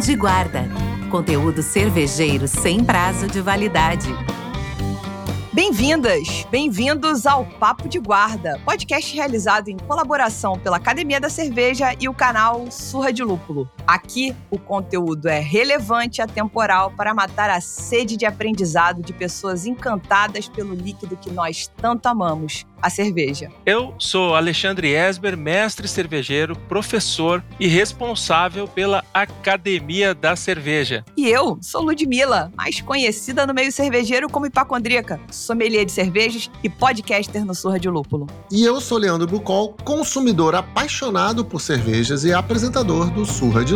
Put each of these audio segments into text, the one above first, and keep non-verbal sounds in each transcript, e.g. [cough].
de Guarda. Conteúdo cervejeiro sem prazo de validade. Bem-vindas, bem-vindos ao Papo de Guarda, podcast realizado em colaboração pela Academia da Cerveja e o canal Surra de Lúpulo. Aqui, o conteúdo é relevante e atemporal para matar a sede de aprendizado de pessoas encantadas pelo líquido que nós tanto amamos, a cerveja. Eu sou Alexandre Esber, mestre cervejeiro, professor e responsável pela Academia da Cerveja. E eu sou Ludmilla, mais conhecida no meio cervejeiro como hipacondríaca, sommelier de cervejas e podcaster no Surra de Lúpulo. E eu sou Leandro Bucol, consumidor apaixonado por cervejas e apresentador do Surra de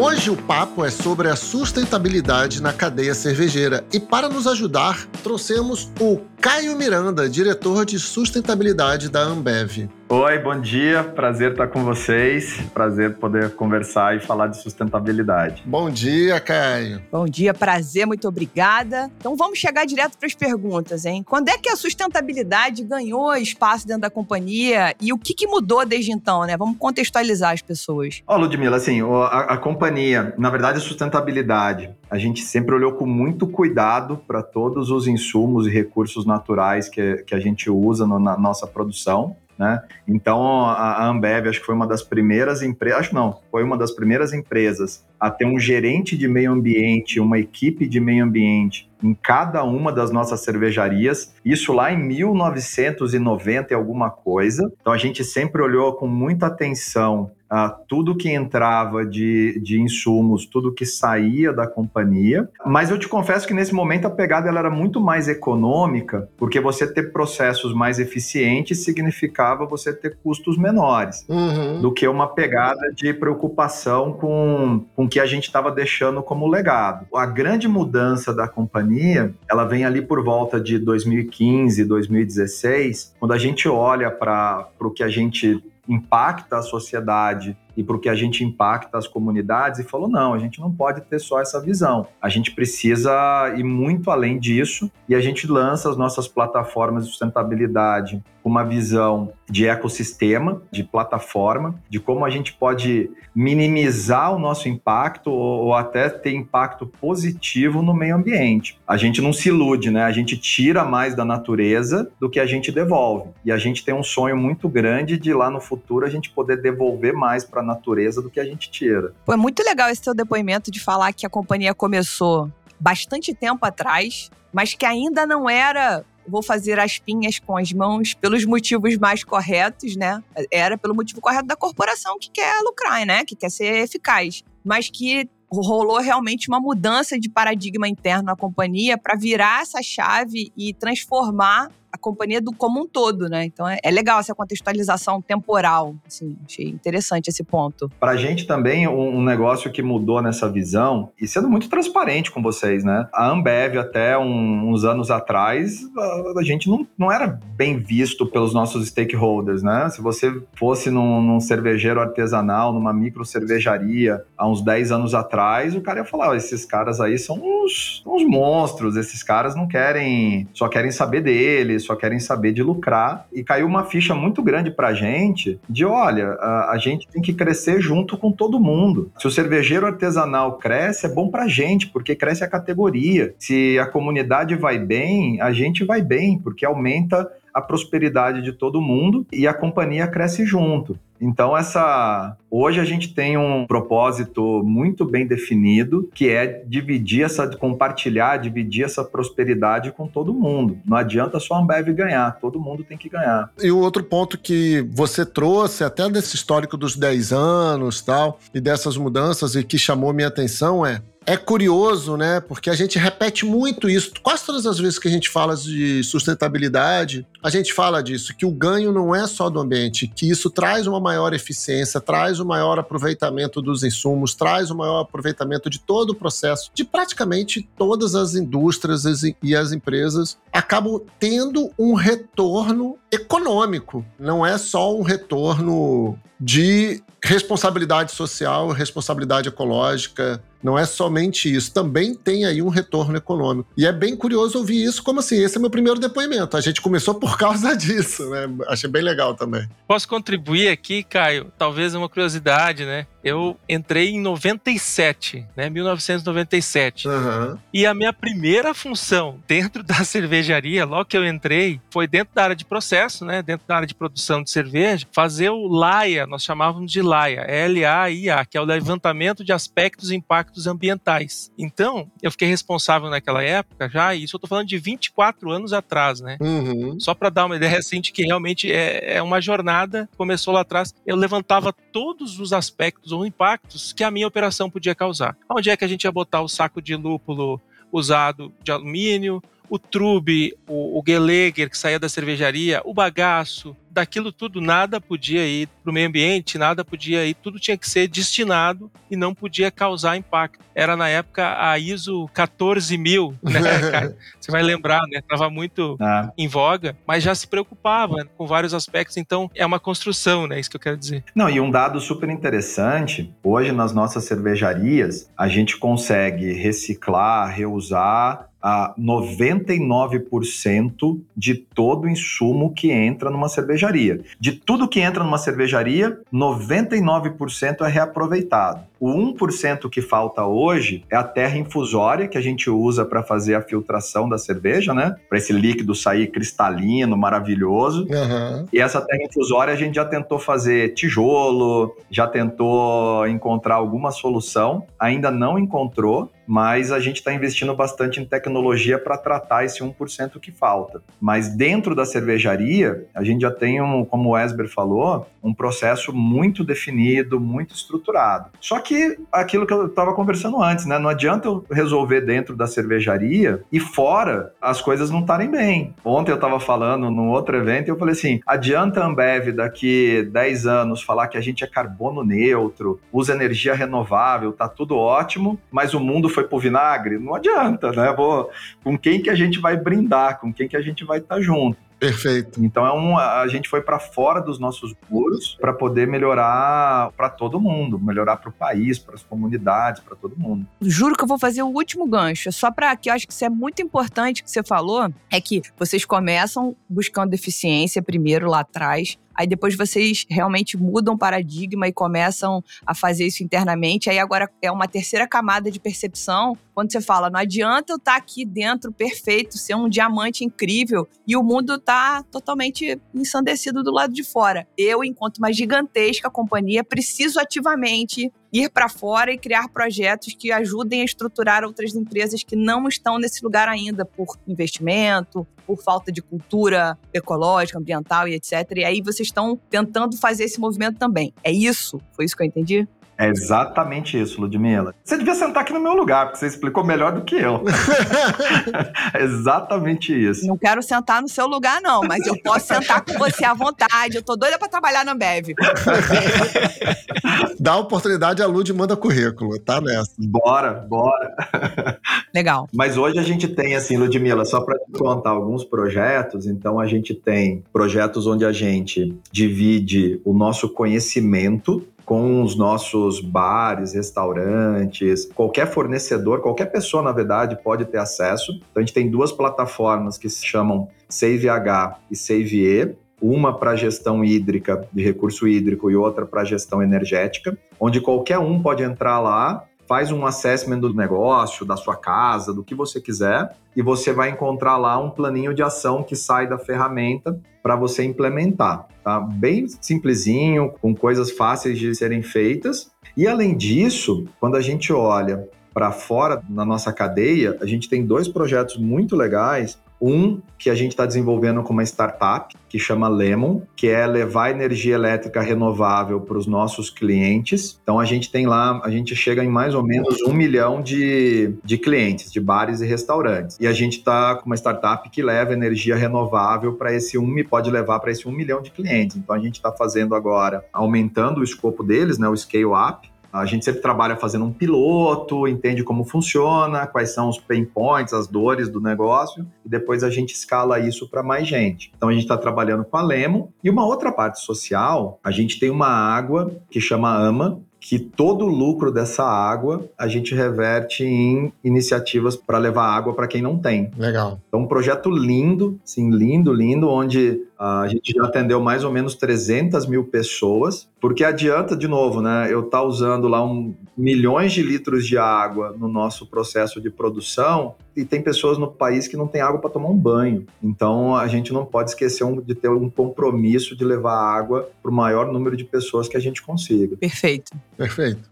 Hoje o papo é sobre a sustentabilidade na cadeia cervejeira. E para nos ajudar, trouxemos o Caio Miranda, diretor de sustentabilidade da Ambev. Oi, bom dia. Prazer estar com vocês. Prazer poder conversar e falar de sustentabilidade. Bom dia, Caio. Bom dia, prazer, muito obrigada. Então vamos chegar direto para as perguntas, hein? Quando é que a sustentabilidade ganhou espaço dentro da companhia e o que, que mudou desde então, né? Vamos contextualizar as pessoas. Ó, oh, Ludmila, assim, a, a companhia, na verdade, a sustentabilidade, a gente sempre olhou com muito cuidado para todos os insumos e recursos naturais que, que a gente usa no, na nossa produção. Né? Então a Ambev acho que foi uma das primeiras empresas, acho não, foi uma das primeiras empresas a ter um gerente de meio ambiente, uma equipe de meio ambiente em cada uma das nossas cervejarias. Isso lá em 1990 e alguma coisa. Então a gente sempre olhou com muita atenção Uh, tudo que entrava de, de insumos, tudo que saía da companhia. Mas eu te confesso que nesse momento a pegada ela era muito mais econômica, porque você ter processos mais eficientes significava você ter custos menores, uhum. do que uma pegada de preocupação com, com que a gente estava deixando como legado. A grande mudança da companhia, ela vem ali por volta de 2015, 2016, quando a gente olha para o que a gente impacta a sociedade e para o que a gente impacta as comunidades e falou: não, a gente não pode ter só essa visão. A gente precisa ir muito além disso e a gente lança as nossas plataformas de sustentabilidade com uma visão de ecossistema, de plataforma, de como a gente pode minimizar o nosso impacto ou, ou até ter impacto positivo no meio ambiente. A gente não se ilude, né? A gente tira mais da natureza do que a gente devolve. E a gente tem um sonho muito grande de lá no futuro a gente poder devolver mais para natureza do que a gente tira. Pô, é muito legal esse teu depoimento de falar que a companhia começou bastante tempo atrás, mas que ainda não era vou fazer as pinhas com as mãos pelos motivos mais corretos, né? Era pelo motivo correto da corporação que quer lucrar, né? Que quer ser eficaz. Mas que rolou realmente uma mudança de paradigma interno na companhia para virar essa chave e transformar a companhia do como um todo, né? Então é, é, legal essa contextualização temporal, assim, achei interessante esse ponto. Para a gente também, um, um, negócio que mudou nessa visão, e sendo muito transparente com vocês, né? A Ambev, até um, uns anos atrás, a, a, gente não, não era bem visto pelos nossos stakeholders, né? Se você fosse num, num cervejeiro artesanal, numa micro cervejaria, há uns 10 anos atrás, o cara ia falar, oh, esses caras aí são uns, uns monstros, esses caras não querem, só querem saber deles, só querem saber de lucrar. E caiu uma ficha muito grande pra gente de, olha, a, a gente tem que crescer junto com todo mundo. Se o cervejeiro artesanal cresce, é bom pra gente, porque cresce a categoria. Se a comunidade vai bem, a gente vai bem, porque aumenta a prosperidade de todo mundo e a companhia cresce junto. Então, essa. Hoje a gente tem um propósito muito bem definido, que é dividir essa, compartilhar, dividir essa prosperidade com todo mundo. Não adianta só a Ambev ganhar, todo mundo tem que ganhar. E o outro ponto que você trouxe, até desse histórico dos 10 anos tal, e dessas mudanças, e que chamou minha atenção é é curioso, né? Porque a gente repete muito isso. Quase todas as vezes que a gente fala de sustentabilidade, a gente fala disso, que o ganho não é só do ambiente, que isso traz uma maior eficiência, traz um maior aproveitamento dos insumos, traz um maior aproveitamento de todo o processo, de praticamente todas as indústrias e as empresas acabam tendo um retorno econômico. Não é só um retorno de responsabilidade social, responsabilidade ecológica, não é somente isso, também tem aí um retorno econômico. E é bem curioso ouvir isso, como assim, esse é meu primeiro depoimento. A gente começou por causa [laughs] disso, né? Achei bem legal também. Posso contribuir aqui, Caio? Talvez uma curiosidade, né? Eu entrei em 97, né? 1997. Uhum. E a minha primeira função dentro [laughs] da cervejaria, logo que eu entrei, foi dentro da área de processo, né? Dentro da área de produção de cerveja, fazer o LAIA, nós chamávamos de LAIA, L-A-I-A, que é o levantamento de aspectos e impactos ambientais. Então, eu fiquei responsável naquela época já, e isso eu tô falando de 24 anos atrás, né? Uhum. Só para dar uma ideia assim de que realmente é, é uma jornada, começou lá atrás, eu levantava todos os aspectos ou impactos que a minha operação podia causar. Onde é que a gente ia botar o saco de lúpulo usado de alumínio, o trube, o, o Geleger que saía da cervejaria, o bagaço, daquilo tudo nada podia ir para o meio ambiente, nada podia ir, tudo tinha que ser destinado e não podia causar impacto. Era na época a ISO 14000, né, [laughs] cara? Você vai lembrar, né? Tava muito ah. em voga, mas já se preocupava com vários aspectos, então é uma construção, né? Isso que eu quero dizer. Não, e um dado super interessante, hoje nas nossas cervejarias, a gente consegue reciclar, reusar a 99% de todo o insumo que entra numa cervejaria. De tudo que entra numa cervejaria, 99% é reaproveitado. O 1% que falta hoje é a terra infusória que a gente usa para fazer a filtração da cerveja, né? Para esse líquido sair cristalino, maravilhoso. Uhum. E essa terra infusória a gente já tentou fazer tijolo, já tentou encontrar alguma solução, ainda não encontrou mas a gente está investindo bastante em tecnologia para tratar esse 1% que falta. Mas dentro da cervejaria, a gente já tem, um, como o Esber falou, um processo muito definido, muito estruturado. Só que aquilo que eu estava conversando antes, né? Não adianta eu resolver dentro da cervejaria e fora as coisas não estarem bem. Ontem eu estava falando num outro evento e eu falei assim: adianta a Ambev daqui 10 anos falar que a gente é carbono neutro, usa energia renovável, tá tudo ótimo, mas o mundo foi pro vinagre, não adianta, né? Vou, com quem que a gente vai brindar, com quem que a gente vai estar tá junto. Perfeito. Então é um, a gente foi para fora dos nossos muros para poder melhorar para todo mundo, melhorar para o país, para as comunidades, para todo mundo. Juro que eu vou fazer o último gancho, só para que eu acho que isso é muito importante que você falou, é que vocês começam buscando eficiência primeiro lá atrás, aí depois vocês realmente mudam paradigma e começam a fazer isso internamente. Aí agora é uma terceira camada de percepção, quando você fala, não adianta eu estar tá aqui dentro perfeito, ser um diamante incrível e o mundo tá totalmente ensandecido do lado de fora. Eu, enquanto uma gigantesca companhia, preciso ativamente ir para fora e criar projetos que ajudem a estruturar outras empresas que não estão nesse lugar ainda por investimento, por falta de cultura ecológica, ambiental e etc. E aí vocês estão tentando fazer esse movimento também. É isso? Foi isso que eu entendi? É exatamente isso, Ludmilla. Você devia sentar aqui no meu lugar, porque você explicou melhor do que eu. [laughs] é exatamente isso. Não quero sentar no seu lugar, não, mas eu posso sentar com você à vontade. Eu tô doida para trabalhar na Ambev. [laughs] Dá oportunidade, a Lud manda currículo, tá nessa. Bora, bora. Legal. Mas hoje a gente tem, assim, Ludmilla, só para te contar alguns projetos. Então, a gente tem projetos onde a gente divide o nosso conhecimento com os nossos bares, restaurantes, qualquer fornecedor, qualquer pessoa, na verdade, pode ter acesso. Então, a gente tem duas plataformas que se chamam SaveH e SaveE, uma para gestão hídrica, de recurso hídrico, e outra para gestão energética, onde qualquer um pode entrar lá faz um assessment do negócio, da sua casa, do que você quiser, e você vai encontrar lá um planinho de ação que sai da ferramenta para você implementar. Tá? Bem simplesinho, com coisas fáceis de serem feitas. E além disso, quando a gente olha para fora na nossa cadeia, a gente tem dois projetos muito legais um que a gente está desenvolvendo com uma startup que chama Lemon, que é levar energia elétrica renovável para os nossos clientes. Então a gente tem lá, a gente chega em mais ou menos um milhão de, de clientes, de bares e restaurantes. E a gente está com uma startup que leva energia renovável para esse um, pode levar para esse um milhão de clientes. Então a gente está fazendo agora, aumentando o escopo deles, né, o scale up, A gente sempre trabalha fazendo um piloto, entende como funciona, quais são os pain points, as dores do negócio, e depois a gente escala isso para mais gente. Então a gente está trabalhando com a Lemo. E uma outra parte social, a gente tem uma água que chama AMA, que todo o lucro dessa água a gente reverte em iniciativas para levar água para quem não tem. Legal. Então, um projeto lindo, sim, lindo, lindo, onde a gente já atendeu mais ou menos 300 mil pessoas, porque adianta, de novo, né, eu estar tá usando lá um, milhões de litros de água no nosso processo de produção e tem pessoas no país que não tem água para tomar um banho. Então, a gente não pode esquecer um, de ter um compromisso de levar água para o maior número de pessoas que a gente consiga. Perfeito. Perfeito.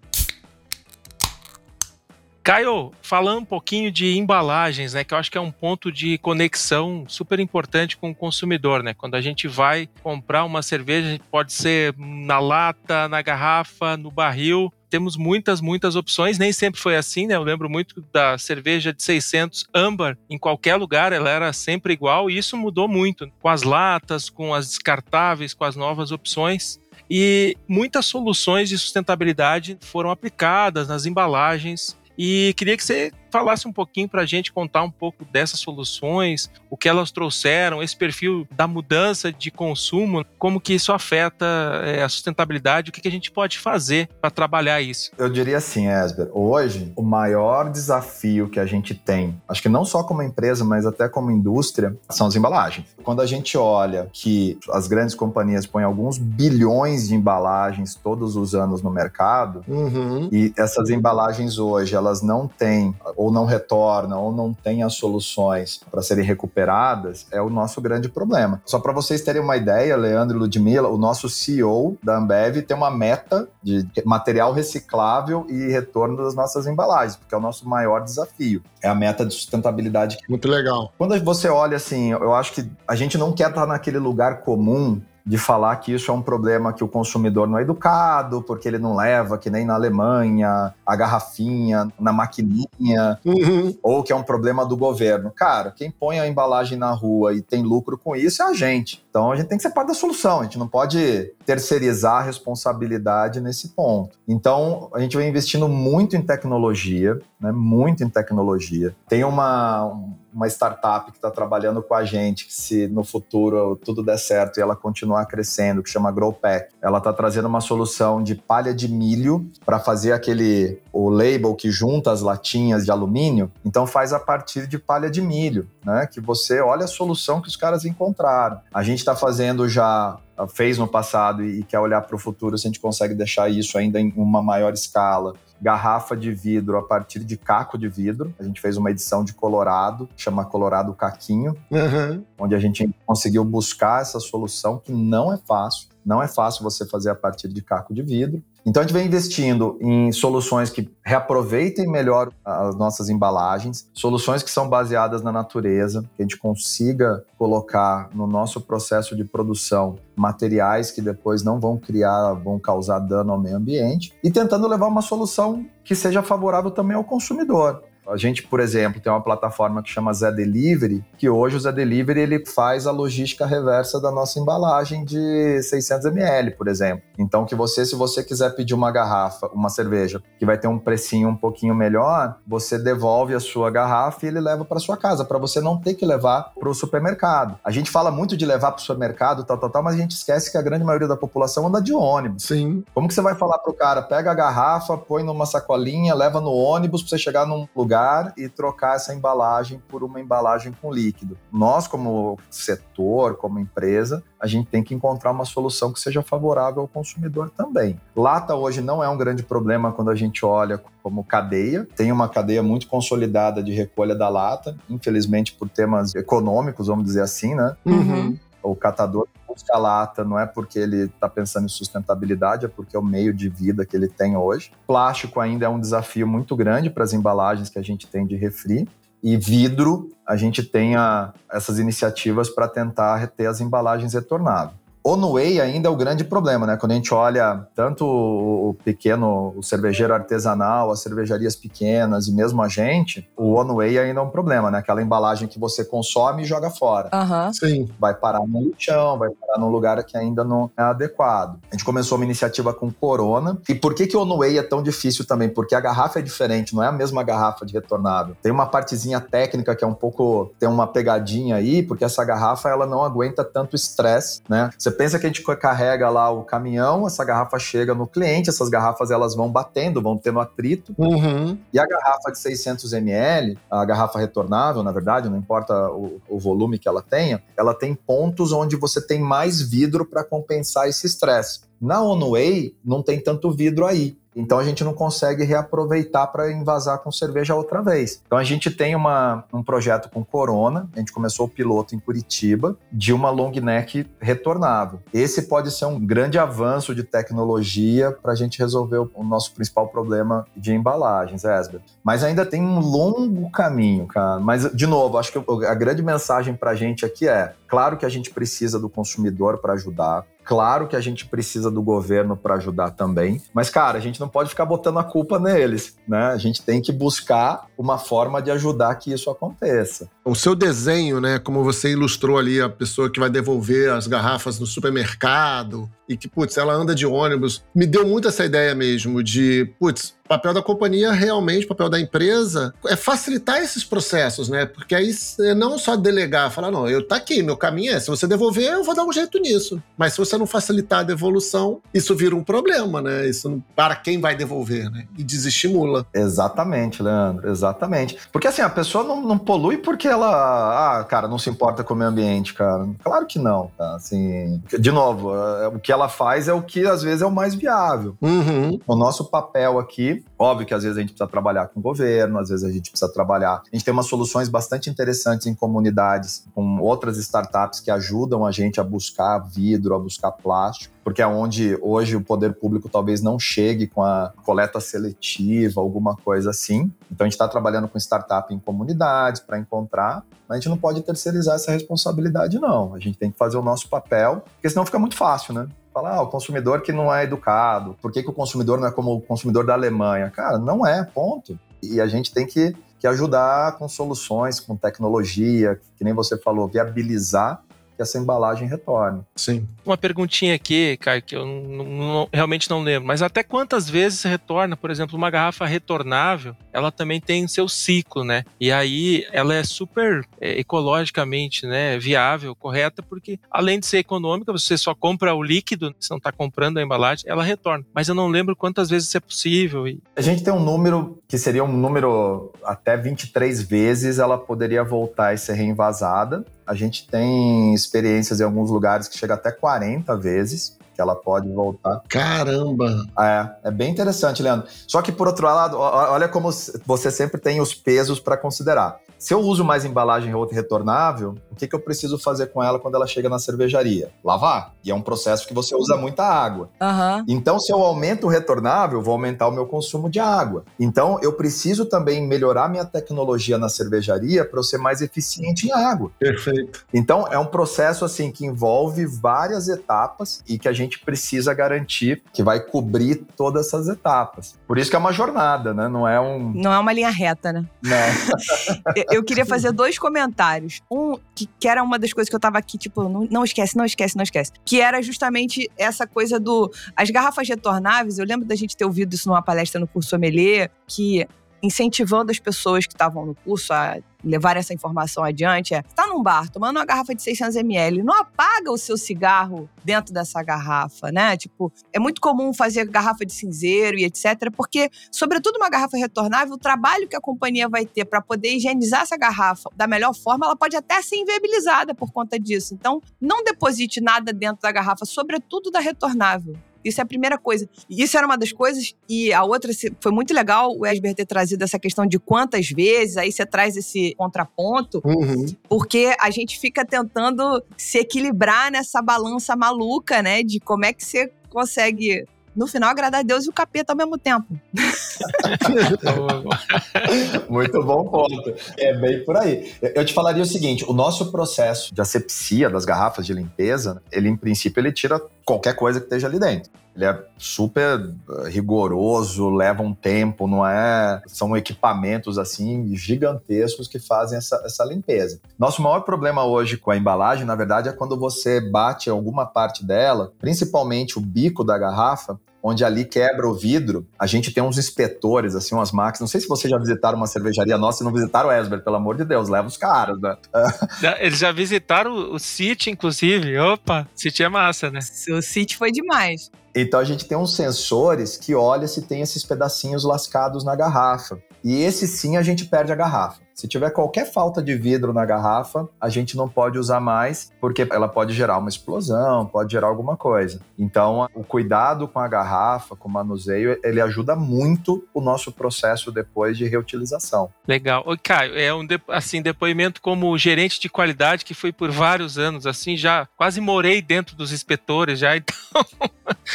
Caio, falando um pouquinho de embalagens, né, que eu acho que é um ponto de conexão super importante com o consumidor, né? Quando a gente vai comprar uma cerveja, pode ser na lata, na garrafa, no barril, temos muitas, muitas opções. Nem sempre foi assim, né? Eu lembro muito da cerveja de 600 âmbar. Em qualquer lugar ela era sempre igual e isso mudou muito com as latas, com as descartáveis, com as novas opções. E muitas soluções de sustentabilidade foram aplicadas nas embalagens. E queria que você falasse um pouquinho para a gente, contar um pouco dessas soluções, o que elas trouxeram, esse perfil da mudança de consumo, como que isso afeta é, a sustentabilidade, o que, que a gente pode fazer para trabalhar isso. Eu diria assim, Esber, hoje o maior desafio que a gente tem, acho que não só como empresa, mas até como indústria, são as embalagens. Quando a gente olha que as grandes companhias põem alguns bilhões de embalagens todos os anos no mercado, uhum. e essas embalagens hoje, elas não têm ou não retorna, ou não tem as soluções para serem recuperadas, é o nosso grande problema. Só para vocês terem uma ideia, Leandro e Ludmilla, o nosso CEO da Ambev tem uma meta de material reciclável e retorno das nossas embalagens, porque é o nosso maior desafio. É a meta de sustentabilidade. Muito legal. Quando você olha assim, eu acho que a gente não quer estar naquele lugar comum de falar que isso é um problema que o consumidor não é educado, porque ele não leva, que nem na Alemanha, a garrafinha na maquininha, uhum. ou que é um problema do governo. Cara, quem põe a embalagem na rua e tem lucro com isso é a gente. Então a gente tem que ser parte da solução, a gente não pode terceirizar a responsabilidade nesse ponto. Então a gente vem investindo muito em tecnologia, né, muito em tecnologia. Tem uma uma startup que está trabalhando com a gente, que se no futuro tudo der certo e ela continuar crescendo, que chama GrowPack, ela está trazendo uma solução de palha de milho para fazer aquele o label que junta as latinhas de alumínio. Então faz a partir de palha de milho, né? Que você olha a solução que os caras encontraram. A gente está fazendo já fez no passado e quer olhar para o futuro se a gente consegue deixar isso ainda em uma maior escala garrafa de vidro a partir de caco de vidro. A gente fez uma edição de Colorado, chama Colorado Caquinho, uhum. onde a gente conseguiu buscar essa solução que não é fácil. Não é fácil você fazer a partir de caco de vidro. Então a gente vem investindo em soluções que reaproveitem melhor as nossas embalagens, soluções que são baseadas na natureza, que a gente consiga colocar no nosso processo de produção materiais que depois não vão criar, vão causar dano ao meio ambiente, e tentando levar uma solução que seja favorável também ao consumidor. A gente, por exemplo, tem uma plataforma que chama Zé Delivery, que hoje o Zé Delivery ele faz a logística reversa da nossa embalagem de 600 ml, por exemplo. Então, que você, se você quiser pedir uma garrafa, uma cerveja, que vai ter um precinho um pouquinho melhor, você devolve a sua garrafa e ele leva para sua casa, para você não ter que levar para o supermercado. A gente fala muito de levar para o supermercado, tal, tal, tal, mas a gente esquece que a grande maioria da população anda de ônibus. Sim. Como que você vai falar pro cara, pega a garrafa, põe numa sacolinha, leva no ônibus para você chegar num lugar lugar e trocar essa embalagem por uma embalagem com líquido. Nós, como setor, como empresa, a gente tem que encontrar uma solução que seja favorável ao consumidor também. Lata hoje não é um grande problema quando a gente olha como cadeia. Tem uma cadeia muito consolidada de recolha da lata, infelizmente por temas econômicos, vamos dizer assim, né? Uhum. O catador busca lata não é porque ele está pensando em sustentabilidade, é porque é o meio de vida que ele tem hoje. Plástico ainda é um desafio muito grande para as embalagens que a gente tem de refri. E vidro, a gente tem a, essas iniciativas para tentar reter as embalagens retornáveis. One-way ainda é o grande problema, né? Quando a gente olha tanto o pequeno, o cervejeiro artesanal, as cervejarias pequenas e mesmo a gente, o one-way ainda é um problema, né? Aquela embalagem que você consome e joga fora. Uhum. Sim. Vai parar no lixão, vai parar num lugar que ainda não é adequado. A gente começou uma iniciativa com Corona. E por que que o one-way é tão difícil também? Porque a garrafa é diferente, não é a mesma garrafa de retornável. Tem uma partezinha técnica que é um pouco tem uma pegadinha aí, porque essa garrafa ela não aguenta tanto estresse, né? Você pensa que a gente carrega lá o caminhão, essa garrafa chega no cliente, essas garrafas elas vão batendo, vão tendo atrito. Uhum. E a garrafa de 600 ml, a garrafa retornável, na verdade, não importa o, o volume que ela tenha, ela tem pontos onde você tem mais vidro para compensar esse estresse. Na Onway não tem tanto vidro aí. Então a gente não consegue reaproveitar para invasar com cerveja outra vez. Então a gente tem uma, um projeto com Corona, a gente começou o piloto em Curitiba, de uma long neck retornável. Esse pode ser um grande avanço de tecnologia para a gente resolver o, o, nosso principal problema de embalagens, Esber. Mas ainda tem um longo caminho, cara. Mas, de novo, acho que a grande mensagem para a gente aqui é: claro que a gente precisa do consumidor para ajudar, Claro que a gente precisa do governo para ajudar também, mas, cara, a gente não pode ficar botando a culpa neles, né? A gente tem que buscar uma forma de ajudar que isso aconteça. O seu desenho, né? Como você ilustrou ali, a pessoa que vai devolver as garrafas no supermercado e que, putz, ela anda de ônibus, me deu muito essa ideia mesmo de, putz, o papel da companhia realmente, o papel da empresa é facilitar esses processos, né? Porque aí é não só delegar, falar, não, eu tá aqui, meu caminho é, se você devolver, eu vou dar um jeito nisso. Mas se você não facilitar a devolução, isso vira um problema, né? Isso para quem vai devolver, né? E desestimula. Exatamente, Leandro, exatamente. Porque assim, a pessoa não, não polui porque ela, ah, cara, não se importa com o meio ambiente, cara. Claro que não, tá? Assim, de novo, é, o que ela faz é o que às vezes é o mais viável. Uhum. O nosso papel aqui Óbvio que às vezes a gente precisa trabalhar com o governo, às vezes a gente precisa trabalhar. A gente tem umas soluções bastante interessantes em comunidades, com outras startups que ajudam a gente a buscar vidro, a buscar plástico, porque é onde hoje o poder público talvez não chegue com a coleta seletiva, alguma coisa assim. Então a gente está trabalhando com startup em comunidades para encontrar, mas a gente não pode terceirizar essa responsabilidade, não. A gente tem que fazer o nosso papel, porque senão fica muito fácil, né? Falar, ah, o consumidor que não é educado, por que, que o consumidor não é como o consumidor da Alemanha? Cara, não é, ponto. E a gente tem que, que ajudar com soluções, com tecnologia, que nem você falou, viabilizar que essa embalagem retorne. Sim. Uma perguntinha aqui, Caio, que eu não, não, realmente não lembro, mas até quantas vezes retorna, por exemplo, uma garrafa retornável, ela também tem seu ciclo, né? E aí ela é super é, ecologicamente né, viável, correta, porque além de ser econômica, você só compra o líquido, você não está comprando a embalagem, ela retorna. Mas eu não lembro quantas vezes isso é possível. E... A gente tem um número que seria um número até 23 vezes ela poderia voltar e ser reinvasada. A gente tem experiências em alguns lugares que chega até 40 vezes que ela pode voltar. Caramba! É, é bem interessante, Leandro. Só que, por outro lado, olha como você sempre tem os pesos para considerar. Se eu uso mais embalagem retornável, o que, que eu preciso fazer com ela quando ela chega na cervejaria? Lavar. E é um processo que você usa muita água. Uhum. Então, se eu aumento o retornável, eu vou aumentar o meu consumo de água. Então, eu preciso também melhorar minha tecnologia na cervejaria para eu ser mais eficiente em água. Perfeito. Então, é um processo assim que envolve várias etapas e que a gente precisa garantir que vai cobrir todas essas etapas. Por isso que é uma jornada, né? Não é um. Não é uma linha reta, né? Não. [laughs] eu queria fazer dois comentários. Um, que, que, era uma das coisas que eu tava aqui, tipo, não, não esquece, não esquece, não esquece. Que era justamente essa coisa do. As garrafas retornáveis, eu lembro da gente ter ouvido isso numa palestra no curso Sommelier, que incentivando as pessoas que estavam no curso a levar essa informação adiante é: tá num bar tomando uma garrafa de 600 ml, não apaga o seu cigarro dentro dessa garrafa, né? Tipo, é muito comum fazer garrafa de cinzeiro e etc, porque sobretudo uma garrafa retornável, o trabalho que a companhia vai ter para poder higienizar essa garrafa da melhor forma, ela pode até ser inviabilizada por conta disso. Então, não deposite nada dentro da garrafa, sobretudo da retornável. Isso é a primeira coisa. E isso era uma das coisas. E a outra, foi muito legal o Esber ter trazido essa questão de quantas vezes, aí você traz esse contraponto, uhum. porque a gente fica tentando se equilibrar nessa balança maluca, né? De como é que você consegue no final agradar a Deus e o capeta ao mesmo tempo. [laughs] Muito bom ponto. É bem por aí. Eu te falaria o seguinte: o nosso processo de asepsia das garrafas de limpeza, ele em princípio ele tira qualquer coisa que esteja ali dentro. Ele é super eh, rigoroso, leva um tempo, não é? São equipamentos assim gigantescos que fazem essa, essa limpeza. Nosso maior problema hoje com a embalagem, na verdade, é quando você bate alguma parte dela, principalmente o bico da garrafa, onde ali quebra o vidro, a gente tem uns inspetores, assim, umas máquinas. Não sei se vocês já visitaram uma cervejaria nossa e não visitaram o Esber, pelo amor de Deus, leva os caras, né? [laughs] Eles já visitaram o City, inclusive. Opa, City é massa, né? O City foi demais. Então a gente tem uns sensores que olha se tem esses pedacinhos lascados na garrafa. E esse sim a gente perde a garrafa. Se tiver qualquer falta de vidro na garrafa, a gente não pode usar mais, porque ela pode gerar uma explosão, pode gerar alguma coisa. Então, o cuidado com a garrafa, com o manuseio, ele ajuda muito o nosso processo depois de reutilização. Legal. Oi, Caio, é um assim depoimento como gerente de qualidade que foi por vários anos, assim, já quase morei dentro dos inspetores já, [laughs] então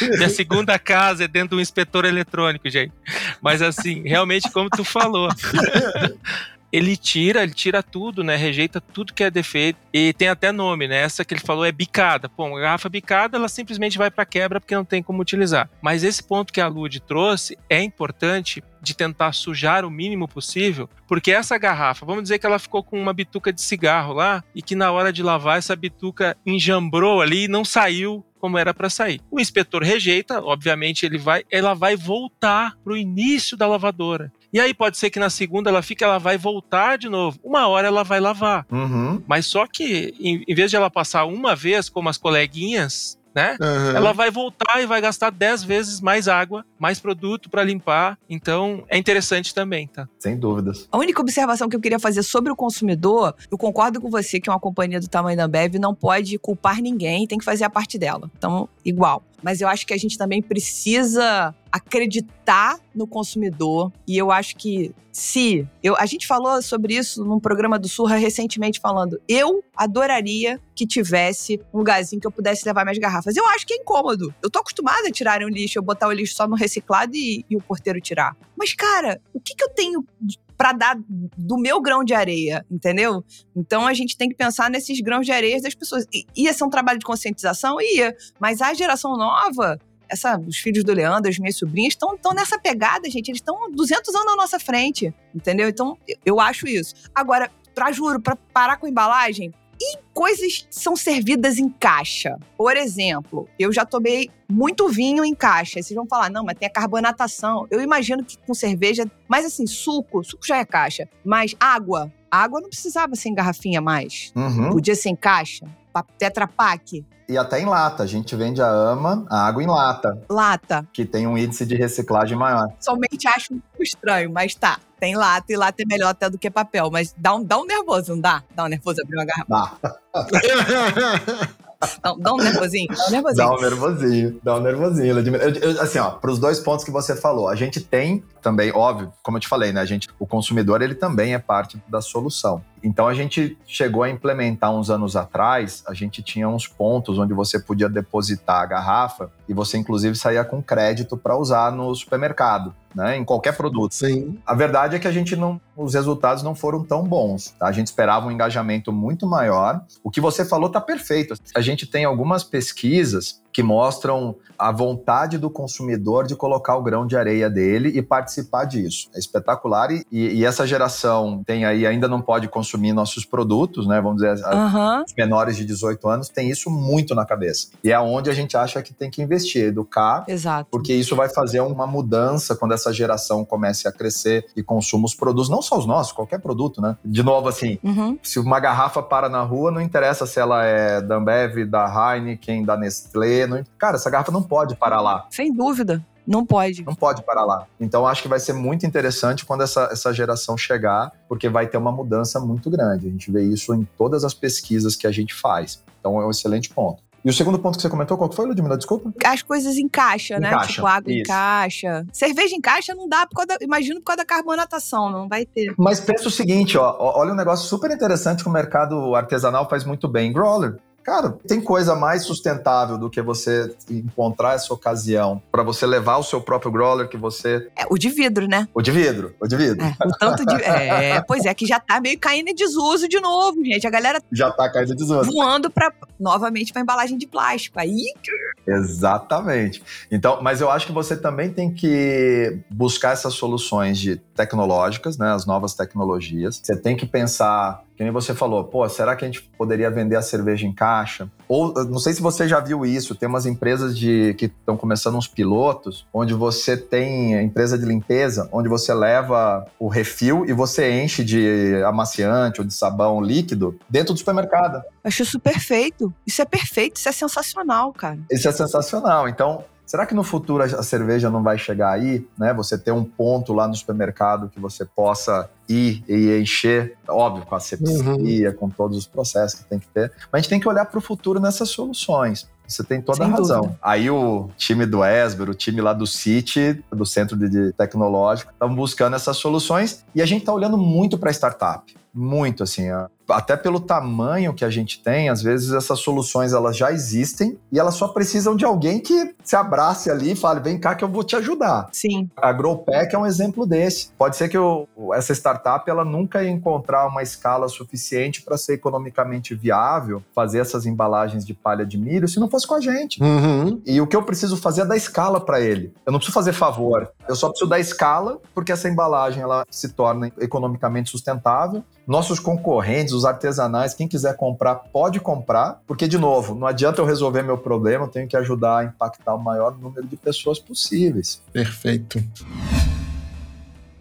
minha segunda casa é dentro de um inspetor eletrônico, gente. Mas assim, realmente como tu falou, ele tira, ele tira tudo, né? Rejeita tudo que é defeito. E tem até nome, né? Essa que ele falou é bicada. Pô, uma garrafa bicada, ela simplesmente vai para quebra porque não tem como utilizar. Mas esse ponto que a Lud trouxe é importante de tentar sujar o mínimo possível, porque essa garrafa, vamos dizer que ela ficou com uma bituca de cigarro lá e que na hora de lavar essa bituca enjambrou ali e não saiu como era para sair. O inspetor rejeita, obviamente ele vai, ela vai voltar para o início da lavadora. E aí pode ser que na segunda ela fique, ela vai voltar de novo. Uma hora ela vai lavar. Uhum. Mas só que, em, em vez de ela passar uma vez, como as coleguinhas, né? Uhum. Ela vai voltar e vai gastar 10 vezes mais água, mais produto para limpar. Então, é interessante também, tá? Sem dúvidas. A única observação que eu queria fazer sobre o consumidor, eu concordo com você que uma companhia do tamanho da Ambev não pode culpar ninguém, tem que fazer a parte dela. Então, igual. Mas eu acho que a gente também precisa acreditar no consumidor. E eu acho que se. Eu, a gente falou sobre isso num programa do Surra recentemente, falando: eu adoraria que tivesse um lugarzinho que eu pudesse levar minhas garrafas. Eu acho que é incômodo. Eu tô acostumada a tirarem o lixo, eu botar o lixo só no reciclado e, e o porteiro tirar. Mas, cara, o que, que eu tenho para dar do meu grão de areia, entendeu? Então a gente tem que pensar nesses grãos de areia das pessoas. Ia ser um trabalho de conscientização? Ia. Mas a geração nova essa, os filhos do Leandro, as minhas sobrinhas, estão nessa pegada, gente. Eles estão 200 anos na nossa frente, entendeu? Então, eu acho isso. Agora, pra juro, pra parar com embalagem, e coisas são servidas em caixa. Por exemplo, eu já tomei muito vinho em caixa. Vocês vão falar, não, mas tem a carbonatação. Eu imagino que com cerveja, mas assim, suco, suco já é caixa. Mas água, água não precisava ser em garrafinha mais. Uhum. Podia ser em caixa. Tetra Pak. E até em lata. A gente vende a AMA, a água em lata. Lata. Que tem um índice de reciclagem maior. Somente acho um pouco estranho, mas tá. Tem lata e lata é melhor até do que papel. Mas dá um, dá um nervoso, não dá? Dá um nervoso abrir uma garrafa. Dá. Dá, dá um nervosinho? Dá um nervosinho. Dá um nervosinho, dá um nervosinho. Eu, eu, assim, ó, pros dois pontos que você falou, a gente tem também, óbvio, como eu te falei, né? A gente, o consumidor, ele também é parte da solução. Então a gente chegou a implementar uns anos atrás, a gente tinha uns pontos onde você podia depositar a garrafa e você inclusive saía com crédito para usar no supermercado. Né, em qualquer produto. Sim. A verdade é que a gente não, os resultados não foram tão bons. Tá? A gente esperava um engajamento muito maior. O que você falou está perfeito. A gente tem algumas pesquisas que mostram a vontade do consumidor de colocar o grão de areia dele e participar disso. É espetacular e, e essa geração tem aí ainda não pode consumir nossos produtos, né? Vamos dizer, uhum. os menores de 18 anos têm isso muito na cabeça. E é onde a gente acha que tem que investir, educar, Exato. porque isso vai fazer uma mudança quando essa geração comece a crescer e consuma os produtos, não só os nossos, qualquer produto, né? De novo, assim, uhum. se uma garrafa para na rua, não interessa se ela é da Ambev, da Heineken, da Nestlé, não... cara, essa garrafa não pode parar lá. Sem dúvida. Não pode. Não pode parar lá. Então, acho que vai ser muito interessante quando essa, essa geração chegar, porque vai ter uma mudança muito grande. A gente vê isso em todas as pesquisas que a gente faz. Então, é um excelente ponto. E o segundo ponto que você comentou, qual que foi, Ludmila? Desculpa. As coisas em caixa, né? caixa, tipo, água em caixa. Cerveja em caixa não dá, por causa da, imagino por causa da carbonatação, não vai ter. Mas pensa o seguinte, ó, olha um negócio super interessante que o mercado artesanal faz muito bem. Growler. Cara, tem coisa mais sustentável do que você encontrar essa ocasião para você levar o seu próprio growler que você. É, o de vidro, né? O de vidro, o de vidro. É, o tanto de. É, pois é, que já tá meio caindo em desuso de novo, gente. A galera. Já tá caindo em desuso. Voando pra, novamente pra embalagem de plástico. Aí. Exatamente. Então, mas eu acho que você também tem que buscar essas soluções de tecnológicas, né? As novas tecnologias. Você tem que pensar que nem você falou, pô, será que a gente poderia vender a cerveja em caixa? Ou, não sei se você já viu isso, tem umas empresas de que estão começando uns pilotos, onde você tem empresa de limpeza, onde você leva o refil e você enche de amaciante ou de sabão líquido dentro do supermercado. Acho isso perfeito. Isso é perfeito, isso é sensacional, cara. Isso é sensacional. Então, Será que no futuro a cerveja não vai chegar aí, né? Você ter um ponto lá no supermercado que você possa ir e encher, óbvio, com a sepsia, uhum. com todos os processos que tem que ter. Mas a gente tem que olhar para o futuro nessas soluções. Você tem toda Sem a razão. Dúvida. Aí o time do Esber, o time lá do City, do Centro de Tecnológico, estão buscando essas soluções e a gente está olhando muito para startup muito assim, até pelo tamanho que a gente tem, às vezes essas soluções elas já existem e elas só precisam de alguém que se abrace ali e fale, vem cá que eu vou te ajudar. Sim. A Growpack é um exemplo desse. Pode ser que eu, essa startup ela nunca ia encontrar uma escala suficiente para ser economicamente viável fazer essas embalagens de palha de milho se não fosse com a gente. Uhum. E o que eu preciso fazer é dar escala para ele. Eu não preciso fazer favor, eu só preciso dar escala porque essa embalagem ela se torna economicamente sustentável nossos concorrentes, os artesanais, quem quiser comprar, pode comprar, porque, de novo, não adianta eu resolver meu problema, eu tenho que ajudar a impactar o maior número de pessoas possíveis. Perfeito.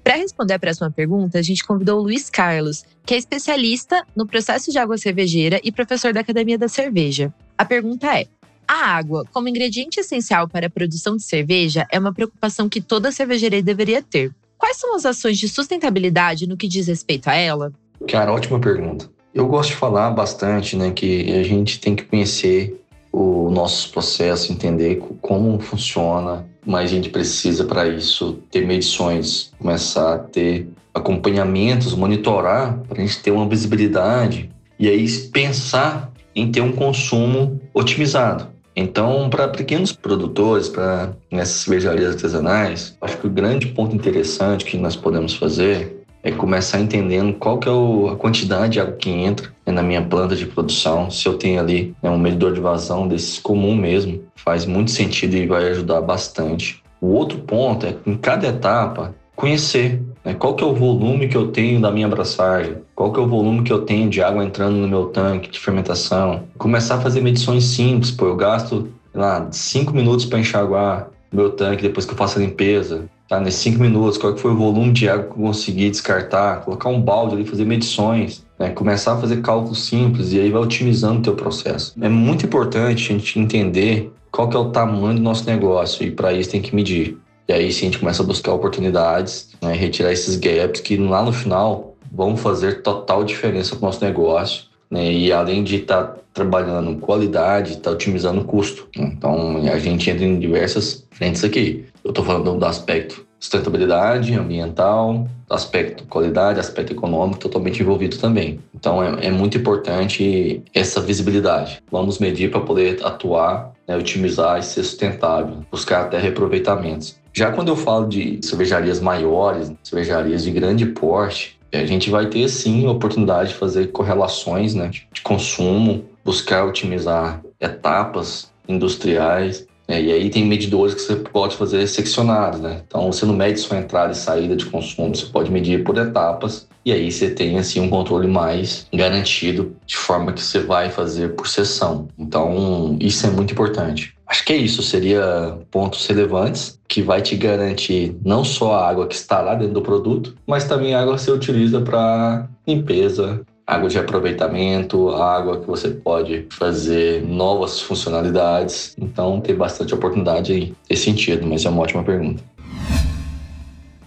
Para responder a próxima pergunta, a gente convidou o Luiz Carlos, que é especialista no processo de água cervejeira e professor da Academia da Cerveja. A pergunta é: a água, como ingrediente essencial para a produção de cerveja, é uma preocupação que toda cervejaria deveria ter. Quais são as ações de sustentabilidade no que diz respeito a ela? Cara, ótima pergunta. Eu gosto de falar bastante, né, que a gente tem que conhecer o nossos processos, entender como funciona, mas a gente precisa para isso ter medições, começar a ter acompanhamentos, monitorar para a gente ter uma visibilidade e aí pensar em ter um consumo otimizado. Então, para pequenos produtores, para essas cervejarias artesanais, acho que o grande ponto interessante que nós podemos fazer é começar entendendo qual que é o, a quantidade de água que entra né, na minha planta de produção. Se eu tenho ali né, um medidor de vazão desses comum mesmo, faz muito sentido e vai ajudar bastante. O outro ponto é, em cada etapa, conhecer né, qual que é o volume que eu tenho da minha abraçagem, qual que é o volume que eu tenho de água entrando no meu tanque de fermentação. Começar a fazer medições simples, pô, eu gasto lá 5 minutos para enxaguar meu tanque depois que eu faço a limpeza tá? Nesses cinco minutos, qual que foi o volume de água que eu consegui descartar, colocar um balde ali, fazer medições, né? Começar a fazer cálculos simples e aí vai otimizando o teu processo. É muito importante a gente entender qual que é o tamanho do nosso negócio e para isso tem que medir. E aí sim a gente começa a buscar oportunidades, né? retirar esses gaps que lá no final vão fazer total diferença para o nosso negócio. Né? E além de estar tá trabalhando qualidade, está otimizando o custo. Então a gente entra em diversas frentes aqui. Eu estou falando do aspecto sustentabilidade ambiental, aspecto qualidade, aspecto econômico totalmente envolvido também. Então é, é muito importante essa visibilidade. Vamos medir para poder atuar, né, otimizar e ser sustentável, buscar até reaproveitamentos. Já quando eu falo de cervejarias maiores, cervejarias de grande porte, a gente vai ter sim a oportunidade de fazer correlações né, de consumo, buscar otimizar etapas industriais é, e aí tem medidores que você pode fazer seccionados, né? Então você não mede sua entrada e saída de consumo, você pode medir por etapas e aí você tem assim um controle mais garantido de forma que você vai fazer por sessão. Então isso é muito importante. Acho que é isso, seria pontos relevantes que vai te garantir não só a água que está lá dentro do produto, mas também a água que você utiliza para limpeza, água de aproveitamento, água que você pode fazer novas funcionalidades. Então, tem bastante oportunidade aí nesse sentido, mas é uma ótima pergunta.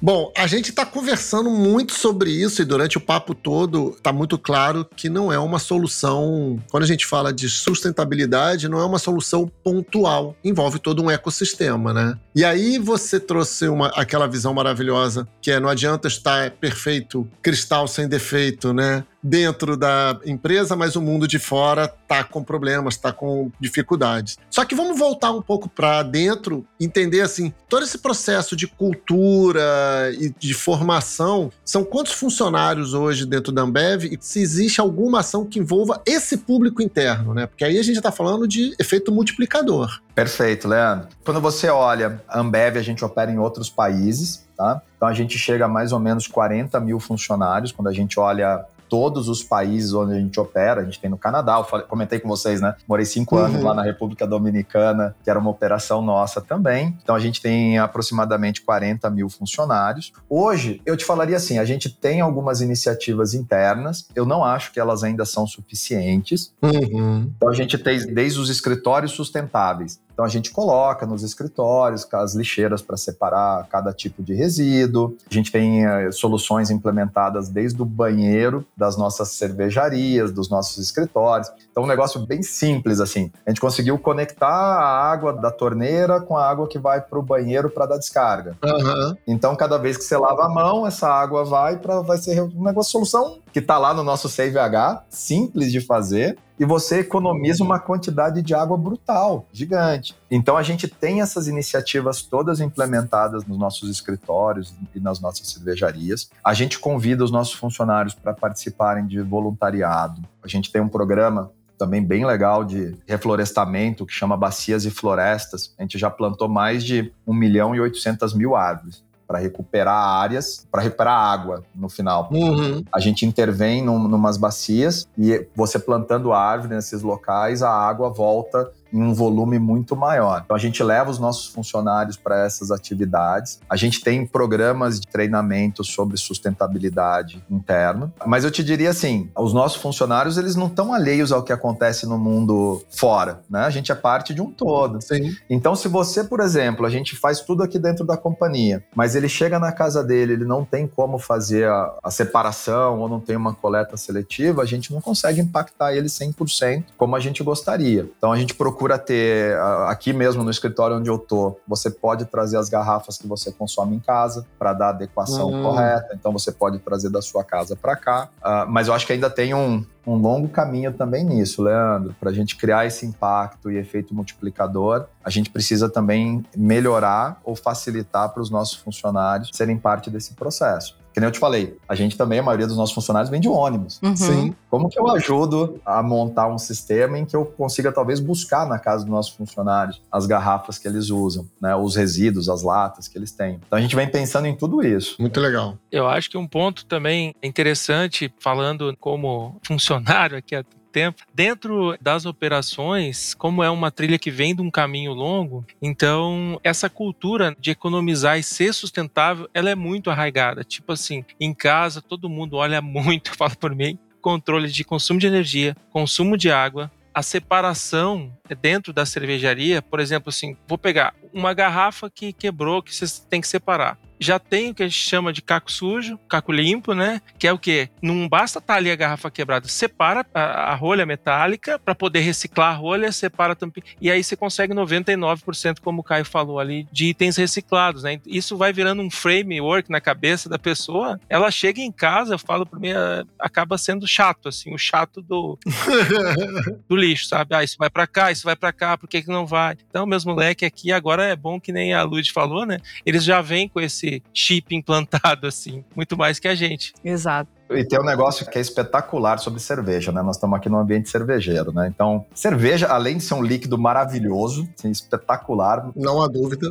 Bom, a gente está conversando muito sobre isso e durante o papo todo está muito claro que não é uma solução. Quando a gente fala de sustentabilidade, não é uma solução pontual. Envolve todo um ecossistema, né? E aí você trouxe uma, aquela visão maravilhosa que é não adianta estar perfeito, cristal sem defeito, né? Dentro da empresa, mas o mundo de fora tá com problemas, tá com dificuldades. Só que vamos voltar um pouco para dentro, entender assim, todo esse processo de cultura e de formação, são quantos funcionários hoje dentro da Ambev e se existe alguma ação que envolva esse público interno, né? Porque aí a gente está falando de efeito multiplicador. Perfeito, Leandro. Quando você olha a Ambev, a gente opera em outros países, tá? Então a gente chega a mais ou menos 40 mil funcionários. Quando a gente olha todos os países onde a gente opera. A gente tem no Canadá, eu falei, comentei com vocês, né? Morei cinco uhum. anos lá na República Dominicana, que era uma operação nossa também. Então a gente tem aproximadamente 40 mil funcionários. Hoje, eu te falaria assim: a gente tem algumas iniciativas internas, eu não acho que elas ainda são suficientes. Uhum. Então a gente tem desde os escritórios sustentáveis. Então a gente coloca nos escritórios as lixeiras para separar cada tipo de resíduo. A gente tem uh, soluções implementadas desde o banheiro das nossas cervejarias, dos nossos escritórios. Então um negócio bem simples assim. A gente conseguiu conectar a água da torneira com a água que vai para o banheiro para dar descarga. Uhum. Então cada vez que você lava a mão, essa água vai para vai ser um negócio solução que está lá no nosso CVH, simples de fazer, e você economiza uma quantidade de água brutal, gigante. Então a gente tem essas iniciativas todas implementadas nos nossos escritórios e nas nossas cervejarias. A gente convida os nossos funcionários para participarem de voluntariado. A gente tem um programa também bem legal de reflorestamento que chama Bacias e Florestas. A gente já plantou mais de 1 milhão e 800 mil árvores para recuperar áreas, para recuperar água no final. Uhum. A gente intervém num, numas bacias e você plantando árvore nesses locais, a água volta em um volume muito maior. Então a gente leva os nossos funcionários para essas atividades. A gente tem programas de treinamento sobre sustentabilidade interna, mas eu te diria assim, os nossos funcionários eles não estão alheios ao que acontece no mundo fora, né? A gente é parte de um todo. Sim. Então se você, por exemplo, a gente faz tudo aqui dentro da companhia, mas ele chega na casa dele, ele não tem como fazer a, a separação ou não tem uma coleta seletiva, a gente não consegue impactar ele 100% como a gente gostaria. Então a gente procura procura ter aqui mesmo no escritório onde eu tô, você pode trazer as garrafas que você consome em casa para dar a adequação uhum. correta. Então você pode trazer da sua casa para cá. Uh, mas eu acho que ainda tem um, um longo caminho também nisso, Leandro. Para a gente criar esse impacto e efeito multiplicador, a gente precisa também melhorar ou facilitar para os nossos funcionários serem parte desse processo. Que nem eu te falei, a gente também, a maioria dos nossos funcionários vem de ônibus. Uhum. Sim. Como que eu ajudo a montar um sistema em que eu consiga talvez buscar na casa dos nossos funcionários as garrafas que eles usam, né? Os resíduos, as latas que eles têm. Então a gente vem pensando em tudo isso. Muito legal. Eu acho que um ponto também interessante, falando como funcionário aqui tempo. Dentro das operações, como é uma trilha que vem de um caminho longo, então essa cultura de economizar e ser sustentável, ela é muito arraigada. Tipo assim, em casa todo mundo olha muito, [laughs] fala por mim, controle de consumo de energia, consumo de água, a separação dentro da cervejaria, por exemplo, assim, vou pegar uma garrafa que quebrou, que você tem que separar já tem o que a gente chama de caco sujo, caco limpo, né? Que é o quê? Não basta estar tá ali a garrafa quebrada, separa a, a rolha metálica para poder reciclar a rolha, separa também. E aí você consegue 99%, como o Caio falou ali, de itens reciclados, né? Isso vai virando um framework na cabeça da pessoa. Ela chega em casa, eu falo para mim, é, acaba sendo chato, assim, o chato do, [laughs] do lixo, sabe? Ah, isso vai para cá, isso vai para cá, por que, que não vai? Então, meus moleques aqui agora é bom que nem a Lud falou, né? Eles já vêm com esse chip implantado, assim, muito mais que a gente. Exato. E tem um negócio que é espetacular sobre cerveja, né? Nós estamos aqui no ambiente cervejeiro, né? Então, cerveja, além de ser um líquido maravilhoso, assim, espetacular. Não há dúvida.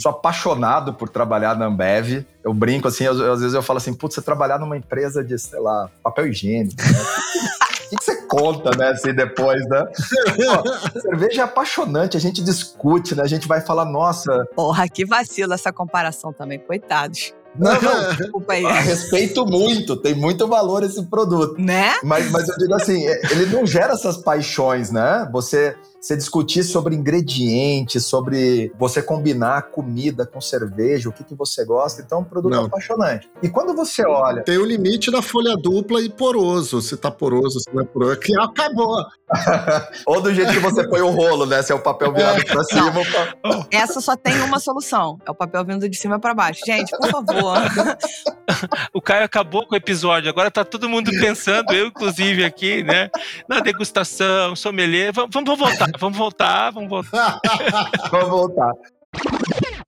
Sou apaixonado por trabalhar na Ambev. Eu brinco assim, às vezes eu falo assim, putz, você trabalhar numa empresa de, sei lá, papel higiênico, né? [laughs] O que, você conta, né, assim, depois, né? Cerveja é apaixonante, a gente discute, né? A gente vai falar, nossa. Porra, que vacilo essa comparação também, coitados. Não, não, [laughs] desculpa aí. Respeito muito, tem muito valor esse produto. Né? Mas, mas eu digo assim, é, ele não gera essas paixões, né? Você você discutir sobre ingredientes, sobre você combinar comida com cerveja, o que, que você gosta. Então, é um produto Não. apaixonante. E quando você olha. Tem o limite da folha dupla e poroso. Se tá poroso, se não é poroso, que acabou. [laughs] Ou do jeito que você põe o rolo, né? Se é o papel virado pra cima. Pra... [laughs] Essa só tem uma solução: é o papel vindo de cima para baixo. Gente, por favor. [laughs] o Caio acabou com o episódio. Agora tá todo mundo pensando, eu inclusive aqui, né? Na degustação, sommelier. Vamos, vamos voltar, vamos voltar, vamos voltar. [laughs] vamos voltar.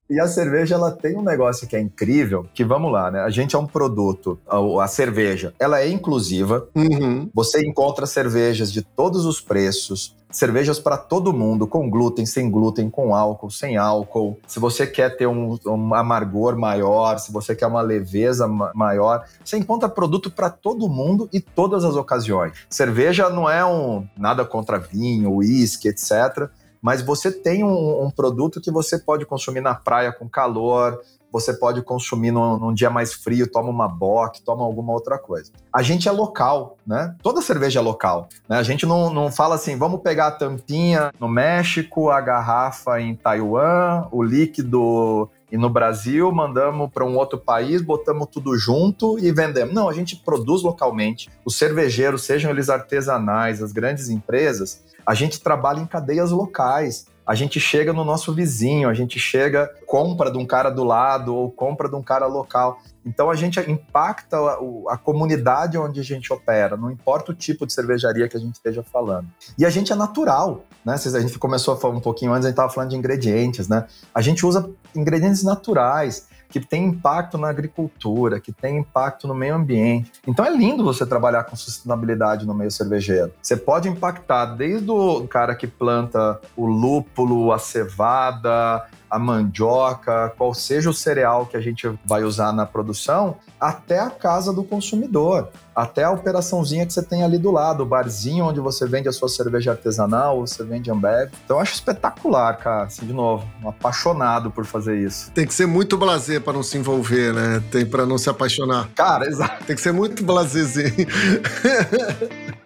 E a cerveja, ela tem um negócio que é incrível, que vamos lá, né? A gente é um produto, a, a cerveja, ela é inclusiva. Uhum. Você encontra cervejas de todos os preços, cervejas para todo mundo, com glúten, sem glúten, com álcool, sem álcool. Se você quer ter um, um amargor maior, se você quer uma leveza maior, você encontra produto para todo mundo e todas as ocasiões. Cerveja não é um nada contra vinho, uísque, etc mas você tem um, um, produto que você pode consumir na praia com calor, você pode consumir num, num, dia mais frio, toma uma bock, toma alguma outra coisa. A gente é local, né? Toda cerveja é local. Né? A gente não, não fala assim, vamos pegar a tampinha no México, a garrafa em Taiwan, o líquido e no Brasil mandamos para um outro país, botamos tudo junto e vendemos. Não, a gente produz localmente. Os cervejeiros, sejam eles artesanais, as grandes empresas, a gente trabalha em cadeias locais. A gente chega no nosso vizinho, a gente chega, compra de um cara do lado ou compra de um cara local. Então a gente impacta a, a, comunidade onde a gente opera, não importa o tipo de cervejaria que a gente esteja falando. E a gente é natural, né? A gente começou a falar um pouquinho antes, a gente estava falando de ingredientes, né? A gente usa ingredientes naturais que tem impacto na agricultura, que tem impacto no meio ambiente. Então é lindo você trabalhar com sustentabilidade no meio cervejeiro. Você pode impactar desde o cara que planta o lúpulo, a cevada, a mandioca, qual seja o cereal que a gente vai usar na produção, até a casa do consumidor, até a operaçãozinha que você tem ali do lado, o barzinho onde você vende a sua cerveja artesanal, você vende Ambev. Então eu acho espetacular, cara. Assim, de novo, um apaixonado por fazer isso. Tem que ser muito blazer para não se envolver, né? Tem para não se apaixonar. Cara, [laughs] exato. Tem que ser muito blazerzinho.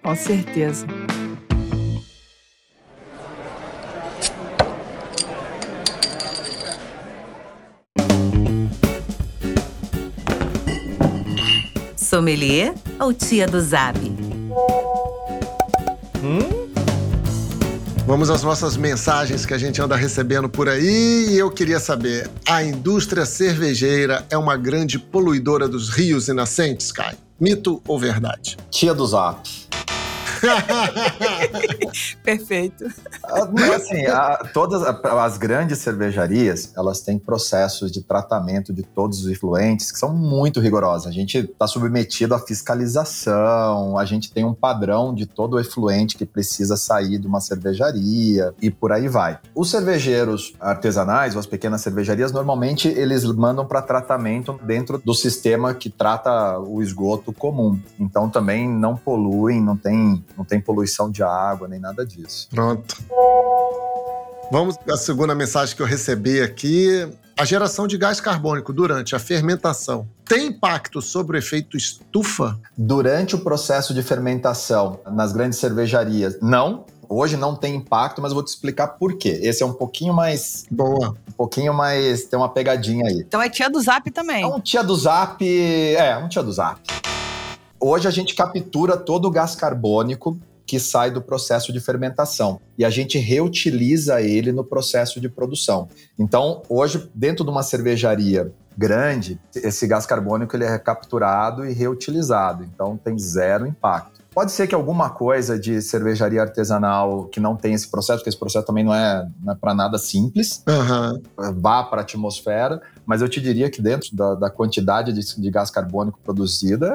Com certeza. Sommelier ou tia do Zap? Hum? Vamos às nossas mensagens que a gente anda recebendo por aí e eu queria saber: a indústria cervejeira é uma grande poluidora dos rios e nascentes, Kai? Mito ou verdade? Tia do Zap. [laughs] Perfeito. Ah, assim, a, todas as grandes cervejarias, elas têm processos de tratamento de todos os efluentes que são muito rigorosos. A gente está submetido à fiscalização, a gente tem um padrão de todo o efluente que precisa sair de uma cervejaria e por aí vai. Os cervejeiros artesanais, ou as pequenas cervejarias, normalmente eles mandam para tratamento dentro do sistema que trata o esgoto comum. Então também não poluem, não tem não tem poluição de água nem nada disso. Pronto. Vamos à segunda mensagem que eu recebi aqui. A geração de gás carbônico durante a fermentação tem impacto sobre o efeito estufa? Durante o processo de fermentação nas grandes cervejarias, não. Hoje não tem impacto, mas vou te explicar por quê. Esse é um pouquinho mais. Boa. Um pouquinho mais. Tem uma pegadinha aí. Então é tia do zap também. É um tia do zap. É, um tia do zap. Hoje a gente captura todo o gás carbônico que sai do processo de fermentação e a gente reutiliza ele no processo de produção. Então, hoje, dentro de uma cervejaria grande, esse gás carbônico ele é capturado e reutilizado, então tem zero impacto. Pode ser que alguma coisa de cervejaria artesanal que não tem esse processo, porque esse processo também não é, é para nada simples, uhum. vá para a atmosfera, mas eu te diria que dentro da, da quantidade de, de, gás carbônico produzida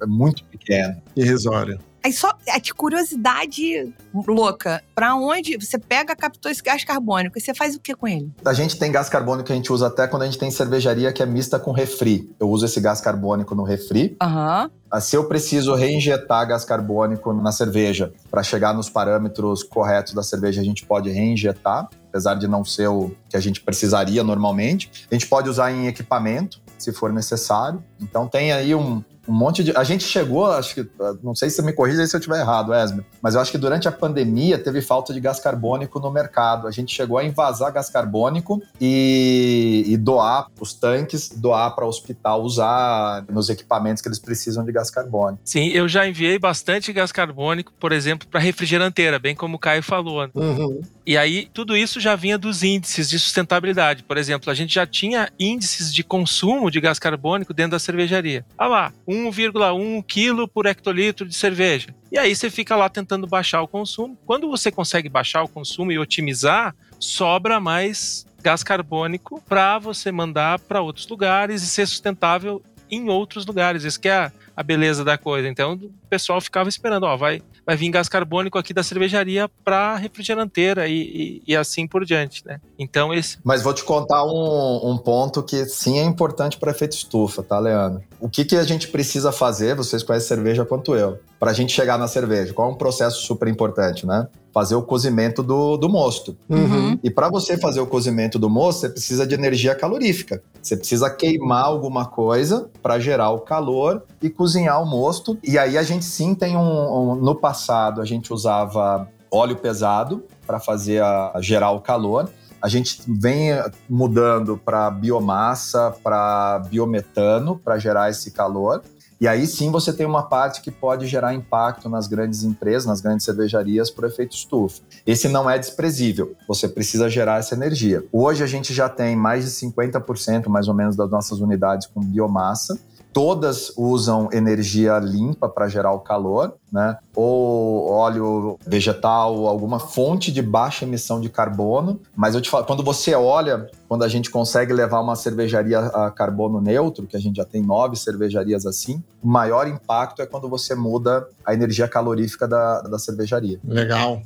é, é muito pequeno. Irrisório. Aí só é de curiosidade louca. Para onde você pega, captou esse gás carbônico e você faz o que com ele? A gente tem gás carbônico que a gente usa até quando a gente tem cervejaria que é mista com refri. Eu uso esse gás carbônico no refri. Aham. Uhum. Se eu preciso reinjetar gás carbônico na cerveja para chegar nos parâmetros corretos da cerveja, a gente pode reinjetar, apesar de não ser o que a gente precisaria normalmente. A gente pode usar em equipamento, se for necessário. Então tem aí um, um monte de. A gente chegou, acho que. Não sei se você me corrija se eu estiver errado, Esmer, mas eu acho que durante a pandemia teve falta de gás carbônico no mercado. A gente chegou a invasar gás carbônico e, e doar os tanques, doar para o hospital usar nos equipamentos que eles precisam de gás carbônico. Sim, eu já enviei bastante gás carbônico, por exemplo, para refrigeranteira, bem como o Caio falou. Né? Uhum. E aí, tudo isso já vinha dos índices de sustentabilidade. Por exemplo, a gente já tinha índices de consumo de gás carbônico dentro da cervejaria. Ah lá, 1,1 kg por hectolitro de cerveja. E aí você fica lá tentando baixar o consumo. Quando você consegue baixar o consumo e otimizar, sobra mais gás carbônico para você mandar para outros lugares e ser sustentável em outros lugares. Isso que é a beleza da coisa. Então o pessoal ficava esperando, ó, vai, vai vir gás carbônico aqui da cervejaria para refrigeranteira e, e, e, assim por diante, né? Então esse. Mas vou te contar um, um ponto que sim é importante para efeito estufa, tá, Leandro? O que, que a gente precisa fazer? Vocês conhecem cerveja quanto eu? Para a gente chegar na cerveja, qual é um processo super importante, né? Fazer o cozimento do, do mosto. Uhum. E para você fazer o cozimento do mosto, você precisa de energia calorífica. Você precisa queimar alguma coisa para gerar o calor e cozinhar o mosto. E aí a gente sim tem um, um no passado a gente usava óleo pesado para fazer a, a gerar o calor. A gente vem mudando para biomassa, para biometano, para gerar esse calor. E aí sim você tem uma parte que pode gerar impacto nas grandes empresas, nas grandes cervejarias por efeito estufa. Esse não é desprezível, você precisa gerar essa energia. Hoje a gente já tem mais de 50% mais ou menos das nossas unidades com biomassa todas usam energia limpa para gerar o calor, né? Ou óleo vegetal, alguma fonte de baixa emissão de carbono. Mas eu te falo, quando você olha, quando a gente consegue levar uma cervejaria a carbono neutro, que a gente já tem nove cervejarias assim, o maior impacto é quando você muda a energia calorífica da, da cervejaria. Legal.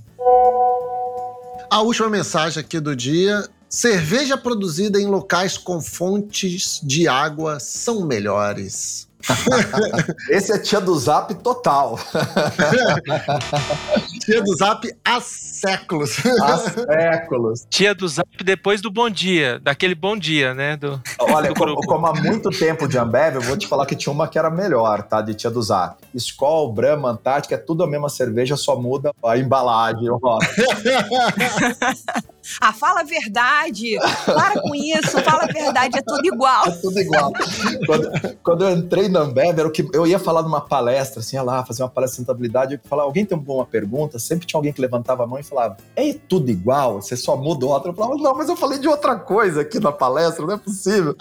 A última mensagem aqui do dia Cerveja produzida em locais com fontes de água são melhores. [laughs] Esse é tia do Zap total. [laughs] tia do Zap há séculos. Há séculos. Tia do Zap depois do Bom Dia, daquele Bom Dia, né? Do, Olha, do como, como, há muito tempo de Ambev, eu vou te falar que tinha uma que era melhor, tá? De tia do Zap. Skol, Brahma, Antártica, é tudo a mesma cerveja, só muda a embalagem. [laughs] Ah, fala a verdade. Para com isso, fala a verdade, é tudo igual. É tudo igual. Quando, quando eu entrei na Ambev, era o que eu ia falar numa palestra, assim, ia lá, fazer uma palestra de sustentabilidade, eu ia falar, alguém tem uma pergunta? Sempre tinha alguém que levantava a mão e falava, é tudo igual? Você só muda outra? Eu falava, não, mas eu falei de outra coisa aqui na palestra, não é possível.